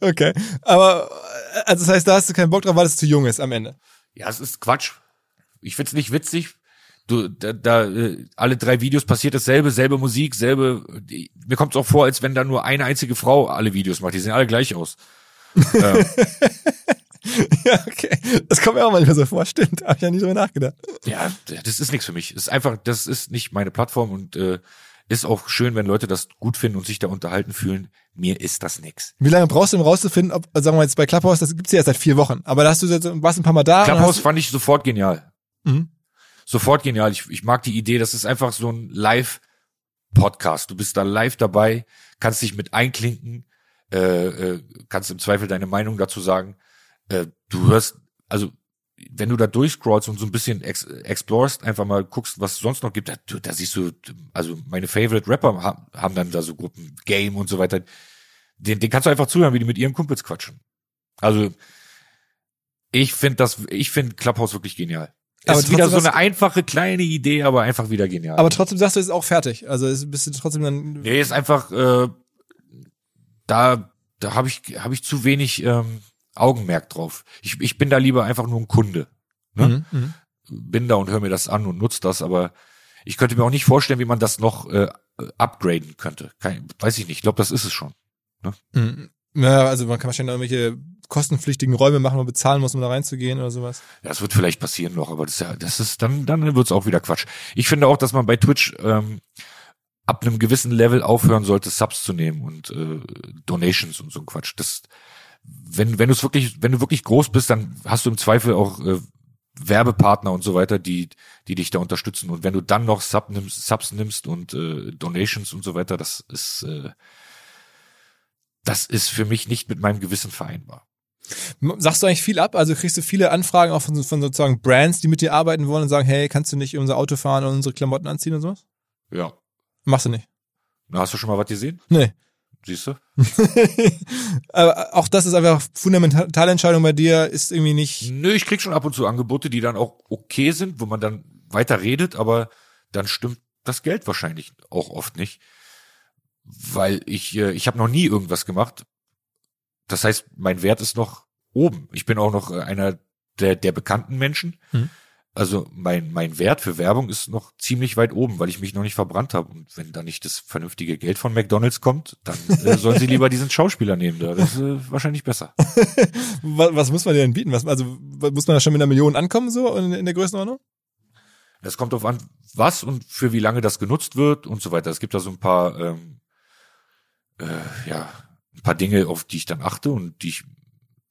[SPEAKER 1] Okay. Aber, äh, also das heißt, da hast du keinen Bock drauf, weil es zu jung ist am Ende.
[SPEAKER 2] Ja, es ist Quatsch. Ich find's nicht witzig. Du, da, da äh, alle drei Videos passiert dasselbe, selbe Musik, selbe. Die, mir kommt's auch vor, als wenn da nur eine einzige Frau alle Videos macht. Die sehen alle gleich aus. ähm,
[SPEAKER 1] Ja, okay. Das kommt mir auch manchmal so vor. Stimmt, habe ich ja nie drüber nachgedacht.
[SPEAKER 2] ja, das ist nichts für mich. Das ist einfach, das ist nicht meine Plattform und äh, ist auch schön, wenn Leute das gut finden und sich da unterhalten fühlen. Mir ist das nix.
[SPEAKER 1] Wie lange brauchst du, um rauszufinden, ob, sagen wir jetzt bei Clubhouse, das gibt's ja erst seit vier Wochen. Aber da hast du jetzt, warst ein paar Mal da.
[SPEAKER 2] Clubhouse fand ich sofort genial.
[SPEAKER 1] Mhm.
[SPEAKER 2] Sofort genial. Ich, ich mag die Idee, das ist einfach so ein Live-Podcast. Du bist da live dabei, kannst dich mit einklinken, äh, äh, kannst im Zweifel deine Meinung dazu sagen. Äh, du hörst, also wenn du da durchscrollst und so ein bisschen ex explorest, einfach mal guckst, was es sonst noch gibt, da, da siehst du, also meine Favorite Rapper haben, haben dann da so Gruppen, Game und so weiter. Den, den kannst du einfach zuhören, wie die mit ihren Kumpels quatschen. Also ich finde das, ich finde Clubhouse wirklich genial.
[SPEAKER 1] Aber
[SPEAKER 2] ist wieder so eine einfache kleine Idee, aber einfach wieder genial.
[SPEAKER 1] aber trotzdem sagst du, es ist auch fertig. Also es bist du trotzdem dann.
[SPEAKER 2] nee, ist einfach äh, da da habe ich habe ich zu wenig ähm, Augenmerk drauf. Ich, ich bin da lieber einfach nur ein Kunde. Ne?
[SPEAKER 1] Mhm, mhm.
[SPEAKER 2] Bin da und höre mir das an und nutze das, aber ich könnte mir auch nicht vorstellen, wie man das noch äh, upgraden könnte. Kein, weiß ich nicht. Ich glaube, das ist es schon.
[SPEAKER 1] Mhm. Ja, also man kann wahrscheinlich irgendwelche kostenpflichtigen Räume machen, wo man bezahlen muss, um da reinzugehen oder sowas.
[SPEAKER 2] Ja, das wird vielleicht passieren noch, aber das ja, das ist dann, dann wird's auch wieder Quatsch. Ich finde auch, dass man bei Twitch ähm, ab einem gewissen Level aufhören sollte, Subs zu nehmen und äh, Donations und so ein Quatsch. Das, wenn, wenn du es wirklich, wenn du wirklich groß bist, dann hast du im Zweifel auch äh, Werbepartner und so weiter, die, die dich da unterstützen. Und wenn du dann noch Sub nimmst, Subs nimmst und äh, Donations und so weiter, das ist, äh, das ist für mich nicht mit meinem Gewissen vereinbar.
[SPEAKER 1] Sagst du eigentlich viel ab? Also kriegst du viele Anfragen auch von, von sozusagen Brands, die mit dir arbeiten wollen und sagen, hey, kannst du nicht unser Auto fahren und unsere Klamotten anziehen und sowas?
[SPEAKER 2] Ja.
[SPEAKER 1] Machst du nicht.
[SPEAKER 2] Na, hast du schon mal was gesehen?
[SPEAKER 1] Nee.
[SPEAKER 2] Siehst du?
[SPEAKER 1] Aber auch das ist einfach fundamentale Entscheidung bei dir, ist irgendwie nicht.
[SPEAKER 2] Nö, ich krieg schon ab und zu Angebote, die dann auch okay sind, wo man dann weiter redet, aber dann stimmt das Geld wahrscheinlich auch oft nicht. Weil ich, äh, ich habe noch nie irgendwas gemacht. Das heißt, mein Wert ist noch oben. Ich bin auch noch äh, einer der, der bekannten Menschen.
[SPEAKER 1] Hm.
[SPEAKER 2] Also mein, mein Wert für Werbung ist noch ziemlich weit oben, weil ich mich noch nicht verbrannt habe. Und wenn da nicht das vernünftige Geld von McDonalds kommt, dann äh, sollen sie lieber diesen Schauspieler nehmen. Da. Das ist äh, wahrscheinlich besser.
[SPEAKER 1] Was, was muss man denn bieten? Was, also muss man da schon mit einer Million ankommen, so in, in der Größenordnung?
[SPEAKER 2] Das kommt darauf an, was und für wie lange das genutzt wird und so weiter. Es gibt da so ein paar, ähm, äh, ja, ein paar Dinge, auf die ich dann achte und die ich,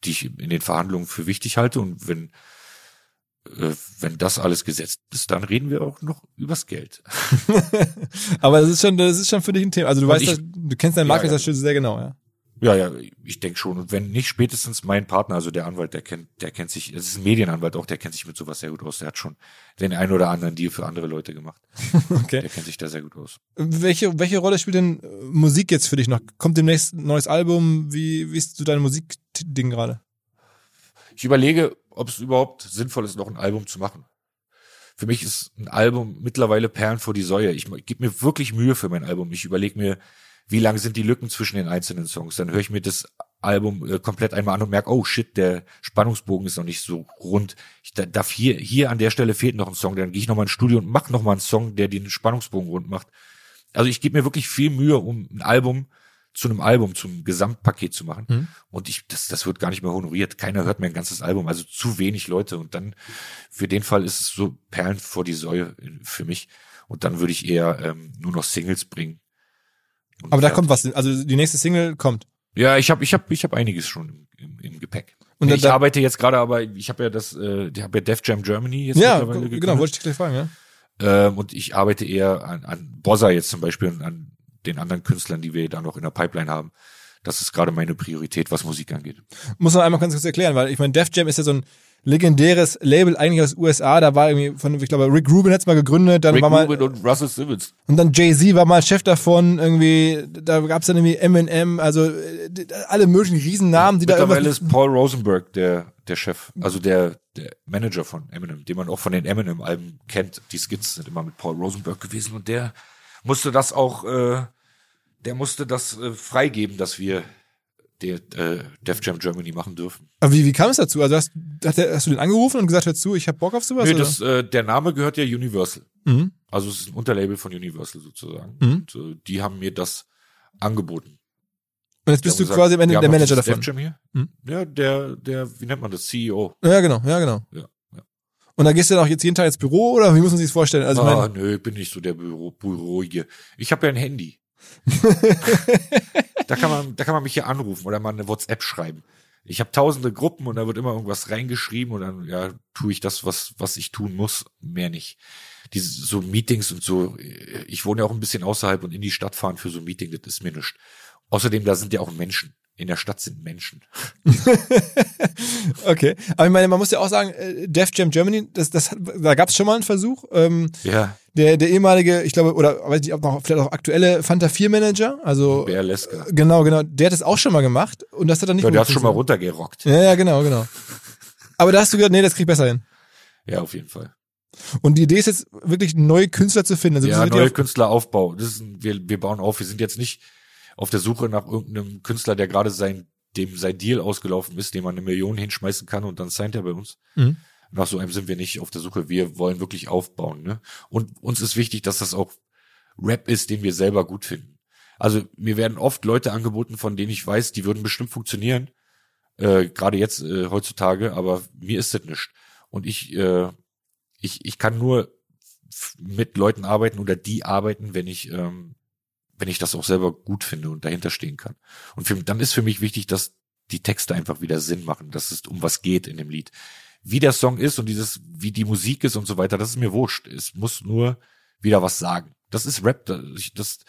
[SPEAKER 2] die ich in den Verhandlungen für wichtig halte. Und wenn, äh, wenn das alles gesetzt ist, dann reden wir auch noch übers Geld.
[SPEAKER 1] Aber das ist schon, das ist schon für dich ein Thema. Also du
[SPEAKER 2] Und
[SPEAKER 1] weißt,
[SPEAKER 2] ich-
[SPEAKER 1] das- du kennst deinen
[SPEAKER 2] Ja,
[SPEAKER 1] Markt
[SPEAKER 2] ja.
[SPEAKER 1] sehr genau, ja.
[SPEAKER 2] Ja, ja, ich denke schon. Und wenn nicht spätestens mein Partner, also der Anwalt, der kennt, der kennt sich, es ist ein Medienanwalt auch, der kennt sich mit sowas sehr gut aus. Der hat schon den ein oder anderen Deal für andere Leute gemacht.
[SPEAKER 1] Okay.
[SPEAKER 2] Der kennt sich da sehr gut aus.
[SPEAKER 1] Welche, welche Rolle spielt denn äh, Musik jetzt für dich noch? Kommt demnächst ein neues Album? Wie, wie ist so dein Musikding gerade?
[SPEAKER 2] Ich überlege, ob es überhaupt sinnvoll ist, noch ein Album zu machen. Für mich ist ein Album mittlerweile Perlen vor die Säue. Ich, ich gebe mir wirklich Mühe für mein Album. Ich überlege mir, wie lang sind die Lücken zwischen den einzelnen Songs. Dann höre ich mir das Album äh, komplett einmal an und merke, oh shit, der Spannungsbogen ist noch nicht so rund. Ich da- darf hier, hier an der Stelle fehlt noch ein Song. Dann gehe ich nochmal ins Studio und mache nochmal einen Song, der den Spannungsbogen rund macht. Also ich gebe mir wirklich viel Mühe, um ein Album zu einem Album, zum Gesamtpaket zu machen.
[SPEAKER 1] Mhm.
[SPEAKER 2] Und ich, das, das wird gar nicht mehr honoriert. Keiner hört mir ein ganzes Album, also zu wenig Leute. Und dann, für den Fall ist es so Perlen vor die Säue für mich. Und dann würde ich eher ähm, nur noch Singles bringen.
[SPEAKER 1] Aber da
[SPEAKER 2] ja,
[SPEAKER 1] kommt was, also die nächste Single kommt.
[SPEAKER 2] Ja, ich habe ich hab, ich hab einiges schon im, im, Gepäck.
[SPEAKER 1] Und
[SPEAKER 2] ich
[SPEAKER 1] da-
[SPEAKER 2] arbeite jetzt gerade, aber ich habe ja das, äh, ich habe ja Def Jam Germany jetzt
[SPEAKER 1] Ja,
[SPEAKER 2] mittlerweile
[SPEAKER 1] genau,
[SPEAKER 2] gegründet.
[SPEAKER 1] wollte ich dich gleich fragen, ja.
[SPEAKER 2] Ähm, und ich arbeite eher an, an Bossa jetzt zum Beispiel und an den anderen Künstlern, die wir da noch in der Pipeline haben. Das ist gerade meine Priorität, was Musik angeht.
[SPEAKER 1] Muss man einmal ganz kurz erklären, weil ich meine, Def Jam ist ja so ein legendäres Label eigentlich aus USA. Da war irgendwie von, ich glaube, Rick Rubin hat's mal gegründet, dann
[SPEAKER 2] Rick
[SPEAKER 1] war mal
[SPEAKER 2] Rubin und Russell Simmons.
[SPEAKER 1] und dann Jay-Z war mal Chef davon, irgendwie, da gab's dann irgendwie Eminem, also die- alle möglichen Riesennamen, die da
[SPEAKER 2] Mittlerweile
[SPEAKER 1] irgendwas.
[SPEAKER 2] ist Paul Rosenberg der, der Chef, also der, der Manager von Eminem, den man auch von den Eminem-Alben kennt. Die Skits sind immer mit Paul Rosenberg gewesen und der musste das auch, äh, der musste das äh, freigeben, dass wir der äh, Def Jam Germany machen dürfen.
[SPEAKER 1] Aber wie, wie kam es dazu? Also hast, der, hast du den angerufen und gesagt, hör zu, ich hab Bock auf sowas? Oder?
[SPEAKER 2] das, äh, der Name gehört ja Universal.
[SPEAKER 1] mhm.
[SPEAKER 2] Also es ist ein Unterlabel von Universal sozusagen.
[SPEAKER 1] Mhm.
[SPEAKER 2] Und äh, die haben mir das angeboten.
[SPEAKER 1] Und jetzt bist du
[SPEAKER 2] haben
[SPEAKER 1] quasi am
[SPEAKER 2] gesagt,
[SPEAKER 1] Ende der Manager davon.
[SPEAKER 2] Def Jam hier.
[SPEAKER 1] Mhm.
[SPEAKER 2] Ja, der, der, wie nennt man das? CEO.
[SPEAKER 1] Ja, genau, ja, genau.
[SPEAKER 2] Ja, ja.
[SPEAKER 1] Und da gehst du dann auch jetzt jeden Tag ins Büro oder wie muss man sich das vorstellen? Also,
[SPEAKER 2] ah, nö, bin nicht so der Büro, Büroige. Ich habe ja ein Handy. da kann man, da kann man mich hier anrufen oder mal eine WhatsApp schreiben. Ich habe tausende Gruppen und da wird immer irgendwas reingeschrieben und dann ja tue ich das, was was ich tun muss, mehr nicht. Diese so Meetings und so. Ich wohne ja auch ein bisschen außerhalb und in die Stadt fahren für so ein Meeting, das ist mir nichts. Außerdem, da sind ja auch Menschen. In der Stadt sind Menschen.
[SPEAKER 1] okay. Aber ich meine, man muss ja auch sagen, äh, Def Jam Germany, das, das, hat- da gab es schon mal einen Versuch. Ähm,
[SPEAKER 2] Ja,
[SPEAKER 1] der, der ehemalige, ich glaube, oder weiß nicht, ob noch vielleicht auch aktuelle Fanta 4 Manager, also
[SPEAKER 2] Bär Leska.
[SPEAKER 1] genau, genau, der hat das auch schon mal gemacht und das hat dann nicht
[SPEAKER 2] Ja, der hat schon mal runtergerockt.
[SPEAKER 1] Ja, ja, genau, genau. Aber da hast du gedacht, nee, das krieg ich besser hin.
[SPEAKER 2] Ja, auf jeden Fall.
[SPEAKER 1] Und die Idee ist jetzt wirklich neue Künstler zu finden. Also
[SPEAKER 2] ja, neue
[SPEAKER 1] auf-
[SPEAKER 2] Künstleraufbau. Das ist ein, wir, wir bauen auf. Wir sind jetzt nicht auf der Suche nach irgendeinem Künstler, der gerade sein, dem sein Deal ausgelaufen ist, dem man eine Million hinschmeißen kann und dann signed er bei uns.
[SPEAKER 1] Mhm.
[SPEAKER 2] Nach so einem sind wir nicht auf der Suche. Wir wollen wirklich aufbauen. Ne? Und uns ist wichtig, dass das auch Rap ist, den wir selber gut finden. Also mir werden oft Leute angeboten, von denen ich weiß, die würden bestimmt funktionieren. Äh, gerade jetzt äh, heutzutage, aber mir ist das nicht. Und ich, äh, ich, ich kann nur mit Leuten arbeiten oder die arbeiten, wenn ich, ähm, wenn ich das auch selber gut finde und dahinter stehen kann. Und für, dann ist für mich wichtig, dass die Texte einfach wieder Sinn machen, dass es um was geht in dem Lied. Wie der Song ist und dieses, wie die Musik ist und so weiter, das ist mir wurscht. Es muss nur wieder was sagen. Das ist Rap, das, das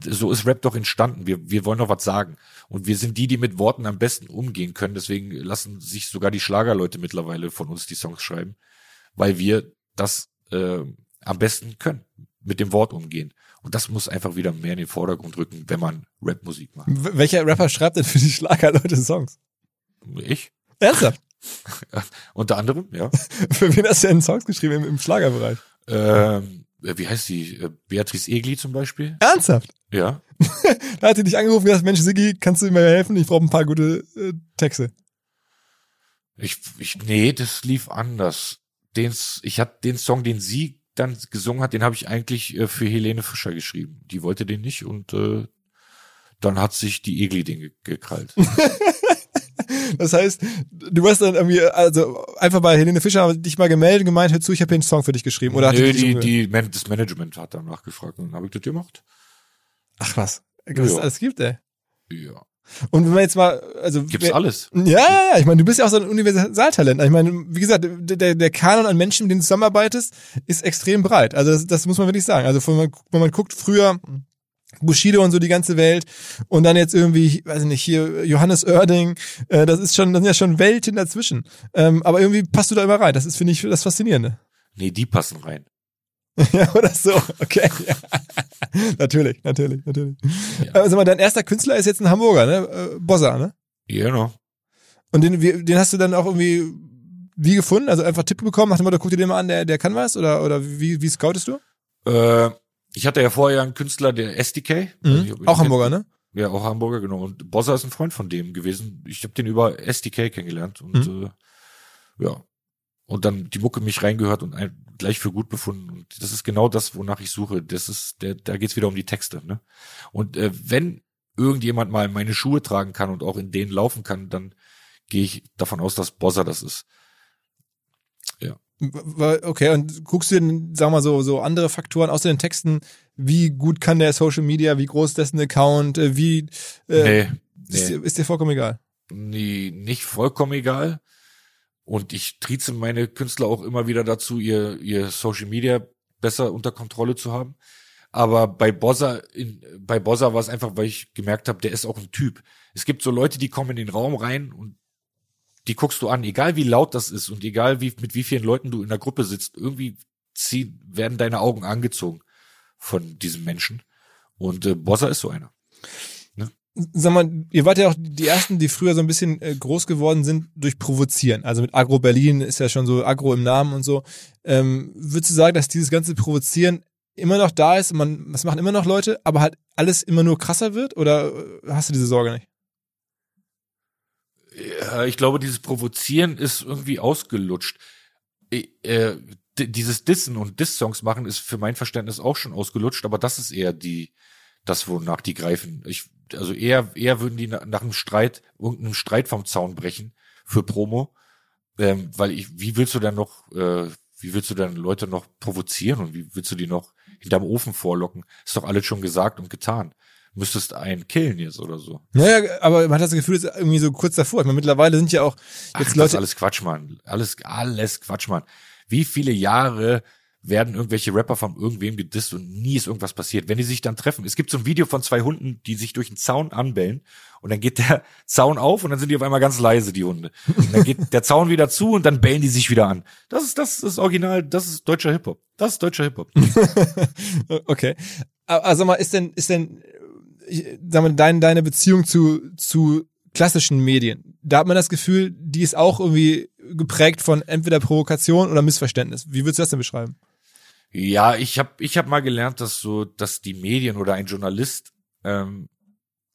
[SPEAKER 2] so ist Rap doch entstanden. Wir, wir wollen doch was sagen. Und wir sind die, die mit Worten am besten umgehen können. Deswegen lassen sich sogar die Schlagerleute mittlerweile von uns die Songs schreiben, weil wir das äh, am besten können, mit dem Wort umgehen. Und das muss einfach wieder mehr in den Vordergrund rücken, wenn man Rapmusik macht.
[SPEAKER 1] Welcher Rapper schreibt denn für die Schlagerleute Songs?
[SPEAKER 2] Ich?
[SPEAKER 1] Ernsthaft?
[SPEAKER 2] Unter anderem, ja.
[SPEAKER 1] Für wen hast du denn Songs geschrieben im, im Schlagerbereich?
[SPEAKER 2] ähm, wie heißt die? Äh, Beatrice Egli zum Beispiel?
[SPEAKER 1] Ernsthaft?
[SPEAKER 2] Ja.
[SPEAKER 1] Da hat sie dich angerufen und gesagt, Mensch, Siggi, kannst du mir helfen? Ich brauche ein paar gute äh, Texte.
[SPEAKER 2] Ich, ich, nee, das lief anders. Den, ich hatte den Song, den sie dann gesungen hat, den habe ich eigentlich äh, für Helene Fischer geschrieben. Die wollte den nicht und äh, dann hat sich die Egli den ge gekrallt.
[SPEAKER 1] Das heißt, du hast dann irgendwie, also einfach bei Helene Fischer dich mal gemeldet und gemeint, hör zu, ich habe hier einen Song für dich geschrieben. Oder hat
[SPEAKER 2] Nö, die, die, Man das Management hat danach gefragt und dann habe ich das gemacht.
[SPEAKER 1] Ach was, was es
[SPEAKER 2] Ja.
[SPEAKER 1] alles gibt, ey.
[SPEAKER 2] Ja.
[SPEAKER 1] Und wenn man jetzt mal, also
[SPEAKER 2] Gibt's
[SPEAKER 1] wer-
[SPEAKER 2] alles.
[SPEAKER 1] Ja, ja, ja. Ich meine, du bist ja auch so ein Universaltalent. Ich meine, wie gesagt, der, der, Kanon an Menschen, mit denen du zusammenarbeitest, ist extrem breit. Also das, das muss man wirklich sagen. Also wenn man, wenn man guckt, früher Bushido und so die ganze Welt und dann jetzt irgendwie, weiß ich nicht, hier Johannes Oerding, äh, das ist schon, das sind ja schon Welten dazwischen. Ähm, aber irgendwie passt du da immer rein. Das ist, finde ich, das Faszinierende.
[SPEAKER 2] Nee, die passen rein.
[SPEAKER 1] ja, oder so. Okay. Ja. natürlich, natürlich, natürlich.
[SPEAKER 2] Ja.
[SPEAKER 1] Aber sag mal, dein erster Künstler ist jetzt ein Hamburger, ne? Äh, Bossa, ne?
[SPEAKER 2] Genau.
[SPEAKER 1] Und den, den hast du dann auch irgendwie wie gefunden? Also einfach Tipp bekommen, nach dem Motto, guck dir den mal an, der, der kann was? Oder, oder wie, wie scoutest du?
[SPEAKER 2] Äh, ich hatte ja vorher einen Künstler, der SDK. Ihr
[SPEAKER 1] Mhm. Auch Hamburger, ne?
[SPEAKER 2] Ja, auch Hamburger, genau. Und Bossa ist ein Freund von dem gewesen. Ich habe den über SDK kennengelernt und
[SPEAKER 1] Mhm.
[SPEAKER 2] äh, ja. Und dann die Mucke mich reingehört und gleich für gut befunden. Und das ist genau das, wonach ich suche. Das ist, der, da geht's wieder um die Texte. Ne? Und äh, wenn irgendjemand mal meine Schuhe tragen kann und auch in denen laufen kann, dann gehe ich davon aus, dass Bossa das ist. Ja.
[SPEAKER 1] Okay, und guckst du denn, sag mal so, so andere Faktoren außer den Texten, wie gut kann der Social Media, wie groß ist dessen Account, äh, wie äh, nee, nee. Ist, ist dir vollkommen egal?
[SPEAKER 2] Nee, nicht vollkommen egal. Und ich trieze meine Künstler auch immer wieder dazu, ihr, ihr Social Media besser unter Kontrolle zu haben. Aber bei Bossa, in, bei Bossa war es einfach, weil ich gemerkt habe, der ist auch ein Typ. Es gibt so Leute, die kommen in den Raum rein und die guckst du an, egal wie laut das ist und egal wie, mit wie vielen Leuten du in der Gruppe sitzt, irgendwie ziehen, werden deine Augen angezogen von diesem Menschen. Und äh, Bossa ist so einer.
[SPEAKER 1] Sag mal, ihr wart ja auch die ersten, die früher so ein bisschen äh, groß geworden sind durch Provozieren. Also mit Agro Berlin ist ja schon so Agro im Namen und so. Ähm, würdest du sagen, dass dieses ganze Provozieren immer noch da ist, man, das machen immer noch Leute, aber halt alles immer nur krasser wird? Oder äh, hast du diese Sorge nicht?
[SPEAKER 2] Ja, ich glaube, dieses Provozieren ist irgendwie ausgelutscht. Äh, dieses Dissen und Diss-Songs machen ist für mein Verständnis auch schon ausgelutscht, aber das ist eher die, das, wonach die greifen. Ich, also eher, eher würden die nach, nach einem Streit, irgendeinem Streit vom Zaun brechen für Promo. Ähm, weil ich, wie willst du dann noch, äh, wie willst du dann Leute noch provozieren und wie willst du die noch hinterm Ofen vorlocken? Ist doch alles schon gesagt und getan müsstest einen killen jetzt oder so.
[SPEAKER 1] Naja, aber man hat das Gefühl, es ist irgendwie so kurz davor. Ich meine, mittlerweile sind ja auch jetzt Ach, Leute. Das ist
[SPEAKER 2] alles Quatsch, Mann. Alles, alles Quatsch, Mann. Wie viele Jahre werden irgendwelche Rapper von irgendwem gedisst und nie ist irgendwas passiert. Wenn die sich dann treffen, es gibt so ein Video von zwei Hunden, die sich durch einen Zaun anbellen und dann geht der Zaun auf und dann sind die auf einmal ganz leise, die Hunde. Und dann geht der Zaun wieder zu und dann bellen die sich wieder an. Das ist, das ist original, das ist deutscher Hip-Hop. Das ist deutscher Hip-Hop.
[SPEAKER 1] okay. Also mal, ist denn, ist denn sag mal, dein, deine Beziehung zu, zu klassischen Medien, da hat man das Gefühl, die ist auch irgendwie geprägt von entweder Provokation oder Missverständnis. Wie würdest du das denn beschreiben?
[SPEAKER 2] Ja, ich habe ich hab mal gelernt, dass so, dass die Medien oder ein Journalist, ähm,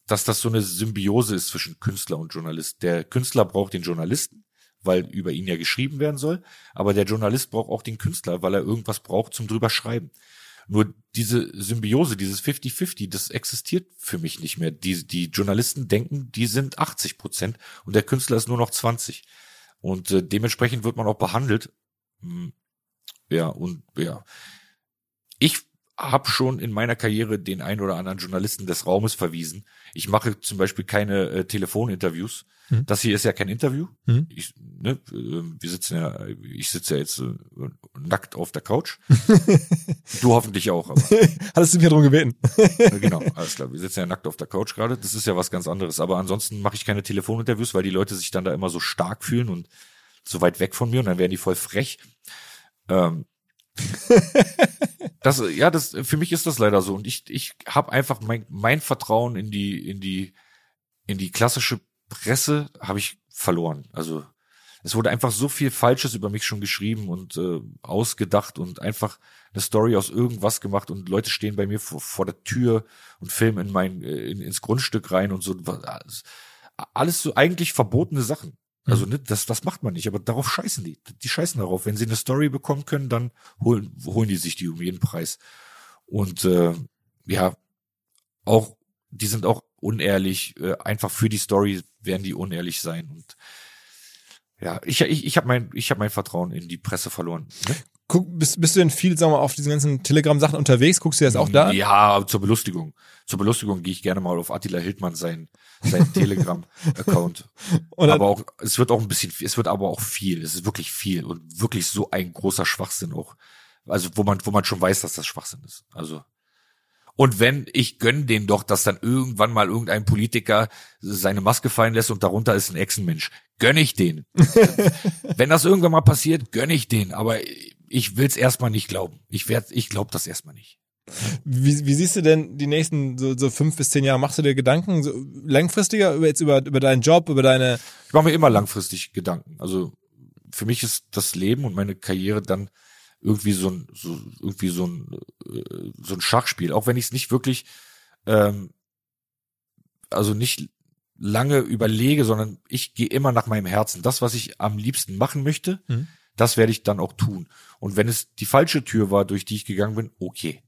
[SPEAKER 2] dass das so eine Symbiose ist zwischen Künstler und Journalist. Der Künstler braucht den Journalisten, weil über ihn ja geschrieben werden soll, aber der Journalist braucht auch den Künstler, weil er irgendwas braucht zum drüber schreiben. Nur diese Symbiose, dieses 50-50, das existiert für mich nicht mehr. Die, die Journalisten denken, die sind 80 Prozent und der Künstler ist nur noch 20. Und äh, dementsprechend wird man auch behandelt. Ja, und ja. Ich habe schon in meiner Karriere den ein oder anderen Journalisten des Raumes verwiesen. Ich mache zum Beispiel keine äh, Telefoninterviews, hm. Das hier ist ja kein Interview. Hm. Ich, ne, äh, wir sitzen ja, ich sitze ja jetzt äh, nackt auf der Couch. du hoffentlich auch. Aber.
[SPEAKER 1] Hattest du mich darum gebeten?
[SPEAKER 2] genau, alles klar. Wir sitzen ja nackt auf der Couch gerade. Das ist ja was ganz anderes. Aber ansonsten mache ich keine Telefoninterviews, weil die Leute sich dann da immer so stark fühlen und so weit weg von mir und dann werden die voll frech. Ähm, das, ja, das, für mich ist das leider so. Und ich, ich habe einfach mein, mein Vertrauen in die, in die, in die klassische Presse habe ich verloren. Also es wurde einfach so viel Falsches über mich schon geschrieben und äh, ausgedacht und einfach eine Story aus irgendwas gemacht und Leute stehen bei mir vor, vor der Tür und filmen in mein äh, in, ins Grundstück rein und so alles, alles so eigentlich verbotene Sachen. Also mhm. ne, das das macht man nicht, aber darauf scheißen die. Die scheißen darauf. Wenn sie eine Story bekommen können, dann holen holen die sich die um jeden Preis. Und äh, ja, auch die sind auch unehrlich, äh, einfach für die Story werden die unehrlich sein und ja, ich ich ich habe mein ich habe mein Vertrauen in die Presse verloren. Ne?
[SPEAKER 1] Guck, bist, bist du denn viel, sagen wir, auf diesen ganzen Telegram-Sachen unterwegs? Guckst du das auch da?
[SPEAKER 2] Ja, zur Belustigung. Zur Belustigung gehe ich gerne mal auf Attila Hildmann sein, sein Telegram-Account. aber auch, es wird auch ein bisschen, es wird aber auch viel. Es ist wirklich viel und wirklich so ein großer Schwachsinn auch. Also, wo man, wo man schon weiß, dass das Schwachsinn ist. Also, und wenn, ich gönn den doch, dass dann irgendwann mal irgendein Politiker seine Maske fallen lässt und darunter ist ein Echsenmensch. Gönn ich den. wenn das irgendwann mal passiert, gönn ich den. Aber ich will's erstmal nicht glauben. Ich werd, ich glaub das erstmal nicht.
[SPEAKER 1] Wie, wie siehst du denn die nächsten so, so fünf bis zehn Jahre? Machst du dir Gedanken so langfristiger über jetzt über, über deinen Job, über deine?
[SPEAKER 2] Ich mache mir immer langfristig Gedanken. Also für mich ist das Leben und meine Karriere dann irgendwie so ein, so, irgendwie so ein, äh, so ein Schachspiel. Auch wenn ich es nicht wirklich, ähm, also nicht lange überlege, sondern ich gehe immer nach meinem Herzen. Das, was ich am liebsten machen möchte, mhm. das werde ich dann auch tun. Und wenn es die falsche Tür war, durch die ich gegangen bin, okay.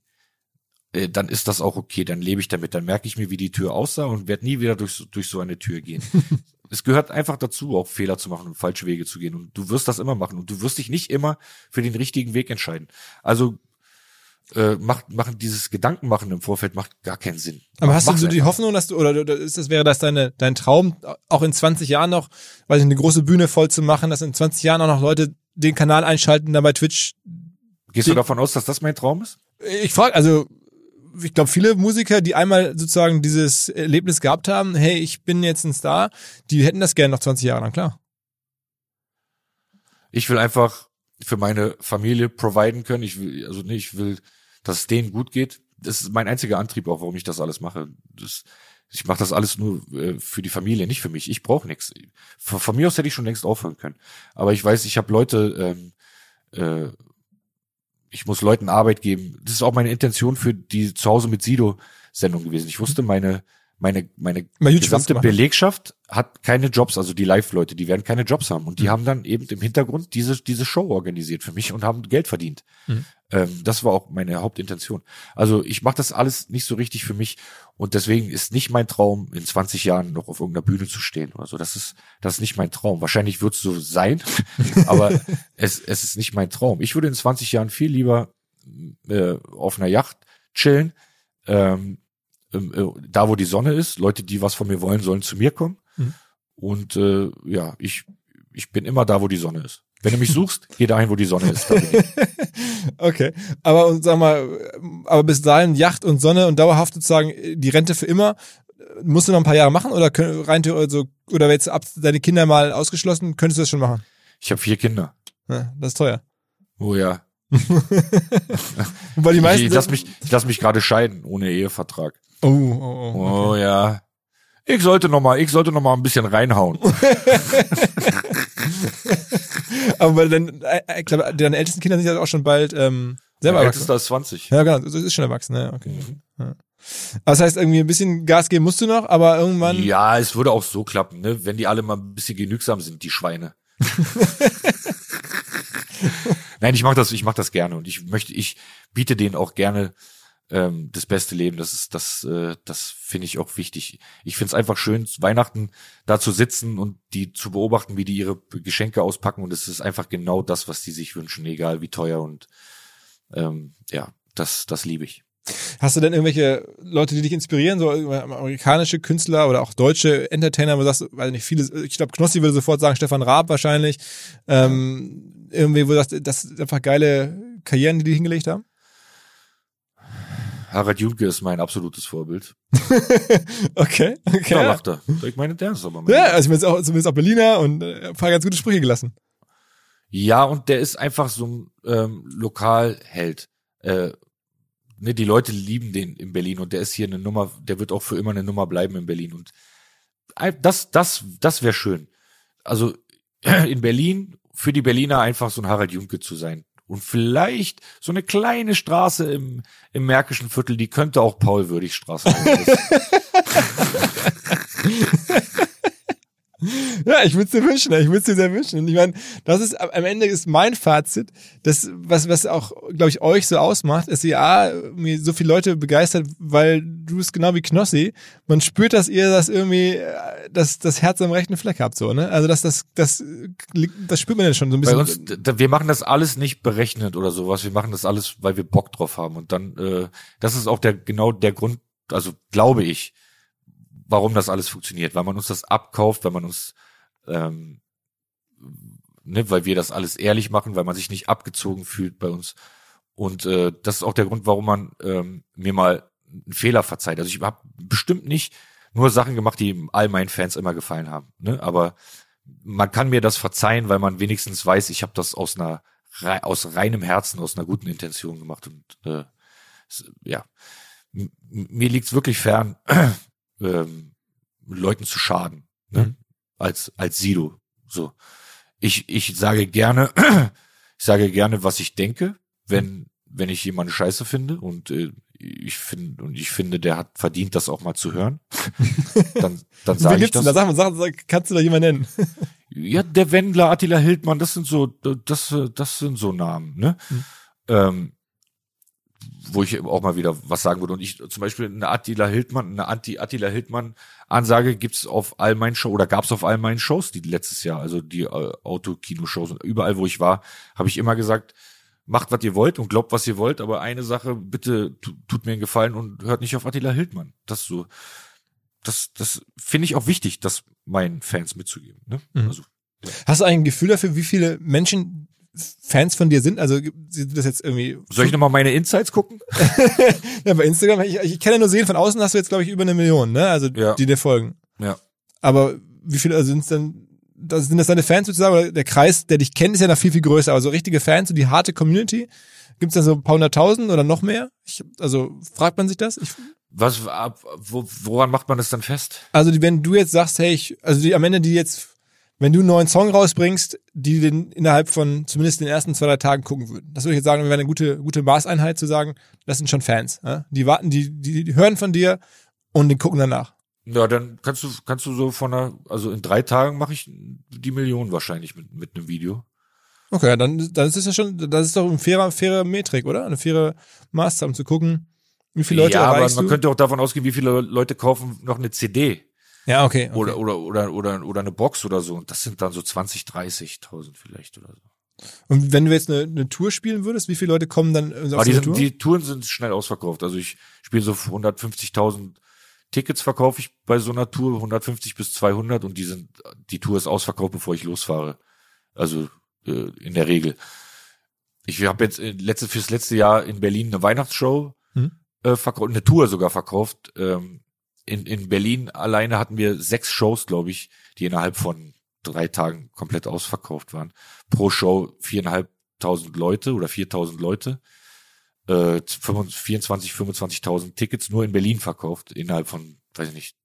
[SPEAKER 2] äh, dann ist das auch okay, dann lebe ich damit, dann merke ich mir, wie die Tür aussah und werde nie wieder durch, durch so eine Tür gehen. es gehört einfach dazu, auch Fehler zu machen und falsche Wege zu gehen. Und du wirst das immer machen und du wirst dich nicht immer für den richtigen Weg entscheiden. Also äh, macht, machen dieses Gedanken machen im Vorfeld macht gar keinen Sinn.
[SPEAKER 1] Aber hast du so die. Hoffnung, dass du, oder oder ist das wäre das deine, dein Traum, auch in 20 Jahren noch, weil ich eine große Bühne voll zu machen, dass in 20 Jahren auch noch Leute den Kanal einschalten, dann bei Twitch.
[SPEAKER 2] Gehst du davon aus, dass das mein Traum ist?
[SPEAKER 1] Ich frage, also ich glaube, viele Musiker, die einmal sozusagen dieses Erlebnis gehabt haben, hey, ich bin jetzt ein Star, die hätten das gerne noch 20 Jahre lang, klar.
[SPEAKER 2] Ich will einfach für meine Familie providen können. Ich will, also nee, ich will, dass es denen gut geht. Das ist mein einziger Antrieb auch, warum ich das alles mache. Das, ich mache das alles nur äh, für die Familie, nicht für mich. Ich brauche nichts. Von, von mir aus hätte ich schon längst aufhören können. Aber ich weiß, ich habe Leute, ähm, äh, ich muss Leuten Arbeit geben. Das ist auch meine Intention für die zu Hause mit Sido Sendung gewesen. Ich wusste, meine meine meine
[SPEAKER 1] was
[SPEAKER 2] gesamte. Belegschaft hat keine Jobs, also die Live-Leute, die werden keine Jobs haben und die
[SPEAKER 1] Mhm.
[SPEAKER 2] haben dann eben im Hintergrund diese diese Show organisiert für mich und haben Geld verdient.
[SPEAKER 1] Mhm.
[SPEAKER 2] Ähm, das war auch meine Hauptintention. Also ich mache das alles nicht so richtig für mich und deswegen ist nicht mein Traum, in 20 Jahren noch auf irgendeiner Bühne zu stehen oder so. Das ist das ist nicht mein Traum. Wahrscheinlich wird es so sein, aber es es ist nicht mein Traum. Ich würde in 20 Jahren viel lieber äh, auf einer Yacht chillen. Ähm, ähm, äh, da wo die Sonne ist, Leute, die was von mir wollen, sollen zu mir kommen.
[SPEAKER 1] Mhm.
[SPEAKER 2] Und äh, ja, ich, ich bin immer da, wo die Sonne ist. Wenn du mich suchst, geh dahin, wo die Sonne ist. Ich.
[SPEAKER 1] Okay. Aber und sag mal, aber bis dahin Yacht und Sonne und dauerhaft sozusagen die Rente für immer. Musst du noch ein paar Jahre machen oder können, rein theoretisch so, oder jetzt ab deine Kinder mal ausgeschlossen, könntest du das schon machen?
[SPEAKER 2] Ich habe vier Kinder.
[SPEAKER 1] Ja, das ist teuer.
[SPEAKER 2] Oh ja.
[SPEAKER 1] Weil die meisten.
[SPEAKER 2] ich lass mich, ich lass mich gerade scheiden, ohne Ehevertrag.
[SPEAKER 1] Oh, oh, oh.
[SPEAKER 2] Oh ja. Ich sollte noch mal, ich sollte noch mal ein bisschen reinhauen.
[SPEAKER 1] Aber weil dann, äh, ich glaube, deine ältesten Kinder sind ja auch schon bald ähm, selber
[SPEAKER 2] Der
[SPEAKER 1] erwachsen.
[SPEAKER 2] Ist 20.
[SPEAKER 1] Ja, genau, das ist schon erwachsen, ja, okay. Ja. Aber das heißt, irgendwie ein bisschen Gas geben musst du noch, aber irgendwann.
[SPEAKER 2] Ja, es würde auch so klappen, ne? wenn die alle mal ein bisschen genügsam sind, die Schweine. Nein, ich mache das, ich mache das gerne und ich möchte, ich biete denen auch gerne ähm, das beste Leben. Das ist, das, äh, das finde ich auch wichtig. Ich finde es einfach schön, Weihnachten da zu sitzen und die zu beobachten, wie die ihre Geschenke auspacken und es ist einfach genau das, was die sich wünschen, egal wie teuer und ähm, ja, das, das liebe ich.
[SPEAKER 1] Hast du denn irgendwelche Leute, die dich inspirieren, so amerikanische Künstler oder auch deutsche Entertainer, wo du sagst, weiß nicht, viele, ich glaube, Knossi würde sofort sagen, Stefan Raab wahrscheinlich, ähm, irgendwie, wo du sagst, das sind einfach geile Karrieren, die die hingelegt haben?
[SPEAKER 2] Harald Junke ist mein absolutes Vorbild.
[SPEAKER 1] Okay, okay.
[SPEAKER 2] Da
[SPEAKER 1] Ja,
[SPEAKER 2] lacht er. Ich meine, der ist aber mein
[SPEAKER 1] ja also ich bin auch, zumindest auch Berliner und äh, ein paar ganz gute Sprüche gelassen.
[SPEAKER 2] Ja, und der ist einfach so ein ähm, Lokalheld. Äh, ne, die Leute lieben den in Berlin und der ist hier eine Nummer, der wird auch für immer eine Nummer bleiben in Berlin. Und das, das, das wäre schön. Also in Berlin für die Berliner einfach so ein Harald Junke zu sein. Und vielleicht so eine kleine Straße im, im Märkischen Viertel, die könnte auch Paul-Würdig-Straße heißen.
[SPEAKER 1] Ja, ich würde es dir wünschen, ich würde es dir sehr wünschen. Und ich meine, das ist am Ende ist mein Fazit, das, was, was auch, glaube ich, euch so ausmacht, ist ja, mir so viele Leute begeistert, weil du es genau wie Knossi, man spürt, dass ihr das irgendwie, äh, das, das Herz am rechten Fleck habt, so, ne? Also das, das, das, das spürt man ja schon so ein
[SPEAKER 2] Bei
[SPEAKER 1] bisschen.
[SPEAKER 2] uns, d- wir machen das alles nicht berechnet oder sowas. Wir machen das alles, weil wir Bock drauf haben. Und dann, äh, das ist auch der genau der Grund, also glaube ich, warum das alles funktioniert, weil man uns das abkauft, weil man uns, ähm, ne, weil wir das alles ehrlich machen, weil man sich nicht abgezogen fühlt bei uns. Und äh, das ist auch der Grund, warum man ähm, mir mal einen Fehler verzeiht. Also ich habe bestimmt nicht nur Sachen gemacht, die all meinen Fans immer gefallen haben. Ne? Aber man kann mir das verzeihen, weil man wenigstens weiß, ich habe das aus einer aus reinem Herzen, aus einer guten Intention gemacht und äh, ja, mir liegt's wirklich fern, ähm, Leuten zu schaden, ne?
[SPEAKER 1] Mhm.
[SPEAKER 2] als als Sido. So, ich ich sage gerne, ich sage gerne, was ich denke, wenn wenn ich jemanden Scheiße finde und äh, ich finde und ich finde, der hat verdient, das auch mal zu hören, dann dann sage ich das.
[SPEAKER 1] Da sag mal, sag, sag, kannst du da jemanden nennen?
[SPEAKER 2] Ja, der Wendler, Attila Hildmann, das sind so, das, das sind so Namen, ne?
[SPEAKER 1] Mhm.
[SPEAKER 2] Ähm, wo ich auch mal wieder was sagen würde. Und ich zum Beispiel eine Attila Hildmann, eine Anti-Attila Hildmann-Ansage gibt's auf all meinen Shows oder gab's auf all meinen Shows, die letztes Jahr, also die äh, Autokino-Shows und überall, wo ich war, habe ich immer gesagt, macht, was ihr wollt und glaubt, was ihr wollt, aber eine Sache, bitte tut mir einen Gefallen und hört nicht auf Attila Hildmann. Das so, das, das finde ich auch wichtig, das meinen Fans mitzugeben. Ne?
[SPEAKER 1] Mhm. Also, ja. Hast du ein Gefühl dafür, wie viele Menschen Fans von dir sind? Also sind das jetzt irgendwie.
[SPEAKER 2] Soll ich nochmal meine Insights gucken?
[SPEAKER 1] ja, bei Instagram, ich, ich kann ja nur sehen, von außen hast du jetzt, glaube ich, über eine Million, ne? Also ja. die dir folgen.
[SPEAKER 2] Ja.
[SPEAKER 1] Aber wie viele also sind es denn? Das, sind das deine Fans sozusagen? Oder der Kreis, der dich kennt, ist ja noch viel, viel größer. Aber so richtige Fans, so die harte Community, gibt's da so ein paar hunderttausend oder noch mehr? Ich, also fragt man sich das? Ich,
[SPEAKER 2] was, ab, wo, woran macht man das dann fest?
[SPEAKER 1] Also wenn du jetzt sagst, hey, ich, also die am Ende, die jetzt wenn du einen neuen Song rausbringst, die den innerhalb von zumindest den ersten zwei, drei Tagen gucken würden. Das würde ich jetzt sagen, wäre eine gute, gute Maßeinheit zu sagen, das sind schon Fans. Ja? Die warten, die, die, die hören von dir und die gucken danach.
[SPEAKER 2] Ja, dann kannst du, kannst du so von einer, also in drei Tagen mache ich die Million wahrscheinlich mit, mit einem Video.
[SPEAKER 1] Okay, dann, dann ist es ja schon, das ist doch ein fairer, fairer Metrik, oder? Eine faire Maßzahl, um zu gucken, wie viele Leute
[SPEAKER 2] ja,
[SPEAKER 1] erreichst
[SPEAKER 2] aber man
[SPEAKER 1] du?
[SPEAKER 2] könnte auch davon ausgehen, wie viele Leute kaufen noch eine CD.
[SPEAKER 1] Ja, okay, okay.
[SPEAKER 2] Oder, oder, oder, oder, oder eine Box oder so. Und das sind dann so 20, 30.000 vielleicht oder so.
[SPEAKER 1] Und wenn du jetzt eine, eine Tour spielen würdest, wie viele Leute kommen dann
[SPEAKER 2] auf Aber die, sind, Tour? die Touren sind schnell ausverkauft. Also ich spiele so 150.000 Tickets verkaufe ich bei so einer Tour, 150 bis 200 und die sind, die Tour ist ausverkauft, bevor ich losfahre. Also äh, in der Regel. Ich habe jetzt äh, letzte, fürs letzte Jahr in Berlin eine Weihnachtsshow hm? äh, verkauft, eine Tour sogar verkauft. Ähm, in, in Berlin alleine hatten wir sechs Shows, glaube ich, die innerhalb von drei Tagen komplett ausverkauft waren. Pro Show viereinhalbtausend Leute oder viertausend Leute. Äh, 24, 25.000 Tickets nur in Berlin verkauft, innerhalb von, weiß ich nicht,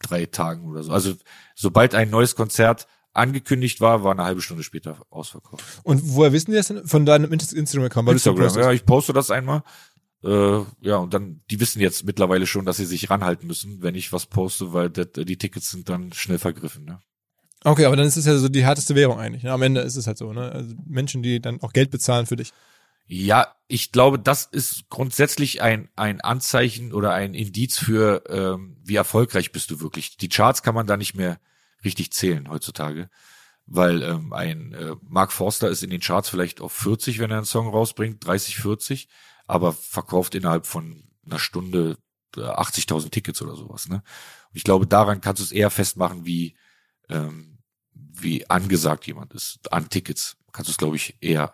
[SPEAKER 2] drei Tagen oder so. Also sobald ein neues Konzert angekündigt war, war eine halbe Stunde später ausverkauft.
[SPEAKER 1] Und woher wissen die das denn? Von deinem Instagram-Account?
[SPEAKER 2] Instagram, ja, ich poste das einmal äh, ja, und dann, die wissen jetzt mittlerweile schon, dass sie sich ranhalten müssen, wenn ich was poste, weil das, die Tickets sind dann schnell vergriffen. Ne?
[SPEAKER 1] Okay, aber dann ist es ja so die härteste Währung eigentlich. Ne? Am Ende ist es halt so, ne? Also Menschen, die dann auch Geld bezahlen für dich.
[SPEAKER 2] Ja, ich glaube, das ist grundsätzlich ein, ein Anzeichen oder ein Indiz für, ähm, wie erfolgreich bist du wirklich. Die Charts kann man da nicht mehr richtig zählen heutzutage, weil ähm, ein äh, Mark Forster ist in den Charts vielleicht auf 40, wenn er einen Song rausbringt, 30, 40 aber verkauft innerhalb von einer Stunde 80.000 äh, Tickets oder sowas. Ne? Und ich glaube, daran kannst du es eher festmachen, wie ähm, wie angesagt jemand ist an Tickets. Kannst du es, glaube ich, eher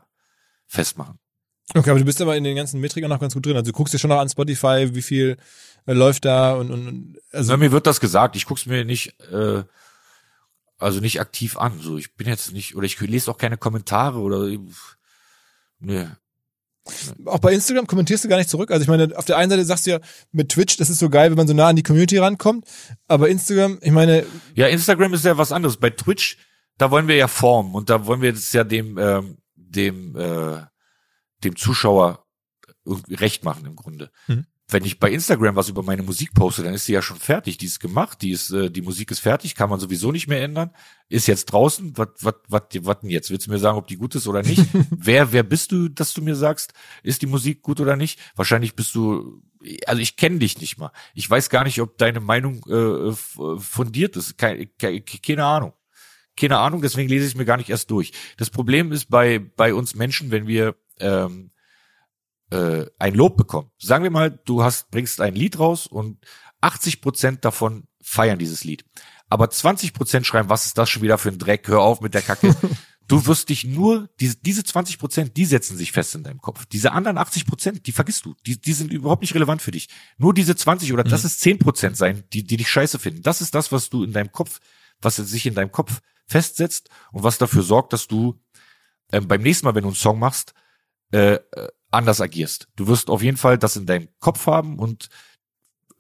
[SPEAKER 2] festmachen.
[SPEAKER 1] Okay, aber du bist aber in den ganzen Metrikern noch ganz gut drin. Also du guckst dir schon noch an Spotify, wie viel äh, läuft da und, und
[SPEAKER 2] also. Na, mir wird das gesagt. Ich guck's mir nicht, äh, also nicht aktiv an. So, ich bin jetzt nicht, oder ich lese auch keine Kommentare oder ne,
[SPEAKER 1] auch bei Instagram kommentierst du gar nicht zurück. Also ich meine, auf der einen Seite sagst du ja mit Twitch, das ist so geil, wenn man so nah an die Community rankommt. Aber Instagram, ich meine.
[SPEAKER 2] Ja, Instagram ist ja was anderes. Bei Twitch, da wollen wir ja formen und da wollen wir jetzt ja dem, ähm, dem, äh, dem Zuschauer recht machen im Grunde. Mhm wenn ich bei Instagram was über meine Musik poste, dann ist sie ja schon fertig. Die ist gemacht, die ist, äh, die Musik ist fertig, kann man sowieso nicht mehr ändern. Ist jetzt draußen. Was, was, was, was denn jetzt? Willst du mir sagen, ob die gut ist oder nicht? wer, wer bist du, dass du mir sagst, ist die Musik gut oder nicht? Wahrscheinlich bist du, also ich kenne dich nicht mal. Ich weiß gar nicht, ob deine Meinung äh, fundiert ist. Keine, keine, keine Ahnung. Keine Ahnung, deswegen lese ich es mir gar nicht erst durch. Das Problem ist bei, bei uns Menschen, wenn wir ähm, äh, ein Lob bekommen. Sagen wir mal, du hast, bringst ein Lied raus und 80 Prozent davon feiern dieses Lied. Aber 20 Prozent schreiben, was ist das schon wieder für ein Dreck, hör auf mit der Kacke. Du wirst dich nur, diese, diese 20 Prozent, die setzen sich fest in deinem Kopf. Diese anderen 80 Prozent, die vergisst du. Die, die sind überhaupt nicht relevant für dich. Nur diese 20 oder mhm. das ist 10 Prozent sein, die, die dich scheiße finden. Das ist das, was du in deinem Kopf, was sich in deinem Kopf festsetzt und was dafür sorgt, dass du ähm, beim nächsten Mal, wenn du einen Song machst, äh, äh anders agierst. Du wirst auf jeden Fall das in deinem Kopf haben und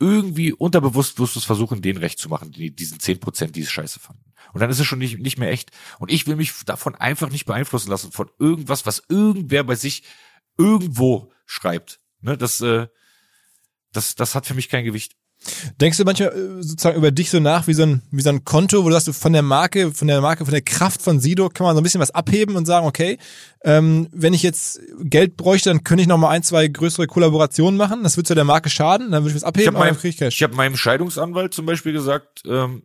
[SPEAKER 2] irgendwie unterbewusst wirst du es versuchen, denen recht zu machen, die, diesen zehn Prozent, die es scheiße fanden. Und dann ist es schon nicht, nicht mehr echt. Und ich will mich davon einfach nicht beeinflussen lassen, von irgendwas, was irgendwer bei sich irgendwo schreibt. Ne, das, äh, das, das hat für mich kein Gewicht.
[SPEAKER 1] Denkst du manchmal äh, sozusagen über dich so nach wie so ein, wie so ein Konto, wo du sagst, von der Marke, von der Marke, von der Kraft von Sido kann man so ein bisschen was abheben und sagen, okay, ähm, wenn ich jetzt Geld bräuchte, dann könnte ich noch mal ein, zwei größere Kollaborationen machen. Das würde ja der Marke schaden, dann würde ich was abheben,
[SPEAKER 2] Ich habe
[SPEAKER 1] aber
[SPEAKER 2] meinem,
[SPEAKER 1] ich Cash.
[SPEAKER 2] ich hab meinem Scheidungsanwalt zum Beispiel gesagt, ähm,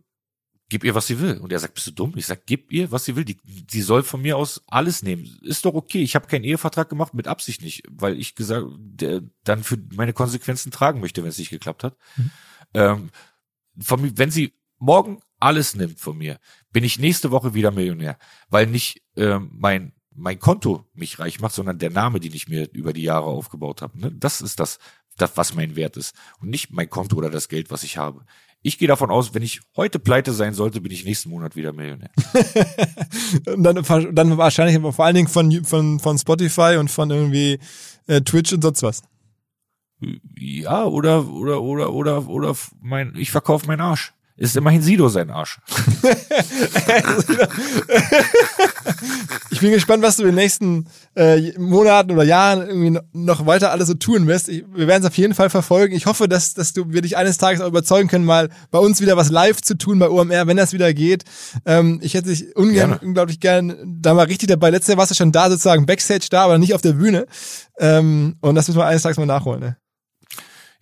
[SPEAKER 2] gib ihr, was sie will. Und er sagt, bist du dumm? Ich sag, gib ihr, was sie will. Die, die soll von mir aus alles nehmen. Ist doch okay. Ich habe keinen Ehevertrag gemacht, mit Absicht nicht, weil ich gesagt, der, dann für meine Konsequenzen tragen möchte, wenn es nicht geklappt hat. Ähm, von mir, wenn sie morgen alles nimmt von mir, bin ich nächste Woche wieder Millionär, weil nicht ähm, mein mein Konto mich reich macht, sondern der Name, den ich mir über die Jahre aufgebaut habe. Ne? Das ist das, das, was mein Wert ist und nicht mein Konto oder das Geld, was ich habe. Ich gehe davon aus, wenn ich heute pleite sein sollte, bin ich nächsten Monat wieder Millionär.
[SPEAKER 1] Und dann, dann wahrscheinlich aber vor allen Dingen von, von, von Spotify und von irgendwie äh, Twitch und sonst was.
[SPEAKER 2] Ja, oder oder oder oder oder mein, ich verkaufe meinen Arsch. Ist immerhin Sido sein Arsch.
[SPEAKER 1] Ich bin gespannt, was du in den nächsten äh, Monaten oder Jahren irgendwie noch weiter alles so tun wirst. Ich, wir werden es auf jeden Fall verfolgen. Ich hoffe, dass, dass du wir dich eines Tages auch überzeugen können, mal bei uns wieder was live zu tun bei OMR, wenn das wieder geht. Ähm, ich hätte dich ungern,
[SPEAKER 2] Gerne.
[SPEAKER 1] unglaublich gern da mal richtig dabei. Letztes Jahr warst du schon da sozusagen Backstage da, aber nicht auf der Bühne. Ähm, und das müssen wir eines Tages mal nachholen. Ne?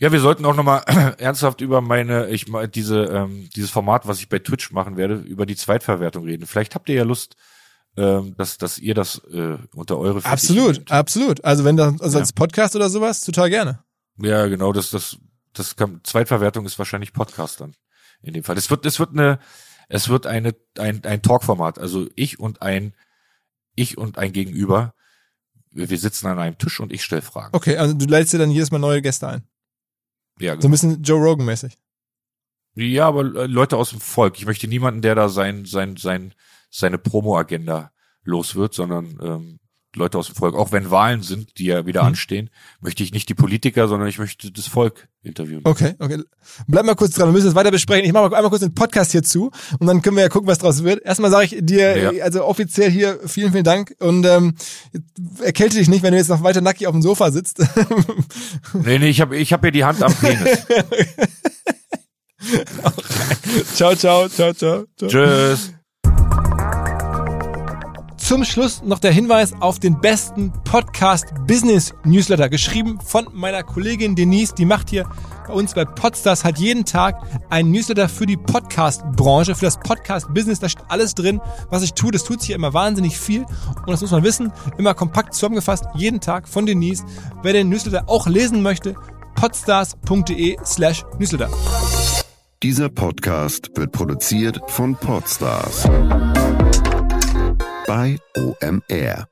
[SPEAKER 2] Ja, wir sollten auch nochmal ernsthaft über meine, ich meine, diese, ähm, dieses Format, was ich bei Twitch machen werde, über die Zweitverwertung reden. Vielleicht habt ihr ja Lust, ähm, dass, dass ihr das äh, unter eure Fittiche
[SPEAKER 1] Absolut,
[SPEAKER 2] nehmt.
[SPEAKER 1] absolut. Also wenn das also
[SPEAKER 2] Ja.
[SPEAKER 1] als Podcast oder sowas, total gerne.
[SPEAKER 2] Ja, genau, das, das, das kann, Zweitverwertung ist wahrscheinlich Podcast dann. In dem Fall. Es wird, es wird eine, es wird eine, ein, ein Talkformat. Also ich und ein, ich und ein Gegenüber. Wir wir sitzen an einem Tisch und ich stelle Fragen.
[SPEAKER 1] Okay, also du leitest dir dann jedes Mal neue Gäste ein.
[SPEAKER 2] Ja,
[SPEAKER 1] So
[SPEAKER 2] genau.
[SPEAKER 1] ein bisschen Joe Rogan-mäßig.
[SPEAKER 2] ja, aber äh, Leute aus dem Volk. Ich möchte niemanden, der da sein, sein, sein, seine Promo-Agenda los wird, sondern ähm, Leute aus dem Volk. Auch wenn Wahlen sind, die ja wieder
[SPEAKER 1] Mhm.
[SPEAKER 2] anstehen, möchte ich nicht die Politiker, sondern ich möchte das Volk interviewen.
[SPEAKER 1] Okay, okay. Bleib mal kurz dran, wir müssen das weiter besprechen. Ich mache mal einmal kurz den Podcast hier zu und dann können wir ja gucken, was draus wird. Erstmal sage ich dir,
[SPEAKER 2] Ja.
[SPEAKER 1] also offiziell hier, vielen, vielen Dank und ähm, erkälte dich nicht, wenn du jetzt noch weiter nackig auf dem Sofa sitzt.
[SPEAKER 2] Nee, nee, ich habe ich hab hier die Hand am Penis.
[SPEAKER 1] ciao, ciao, ciao, ciao, ciao.
[SPEAKER 2] Tschüss.
[SPEAKER 1] Zum Schluss noch der Hinweis auf den besten Podcast Business Newsletter, geschrieben von meiner Kollegin Denise. Die macht hier bei uns bei Podstars, hat jeden Tag einen Newsletter für die Podcast-Branche, für das Podcast-Business. Da steht alles drin, was ich tue. Das tut sich ja immer wahnsinnig viel. Und das muss man wissen. Immer kompakt zusammengefasst, jeden Tag von Denise. Wer den Newsletter auch lesen möchte, podstars.de slash Newsletter.
[SPEAKER 3] Dieser Podcast wird produziert von Podstars bei OMR.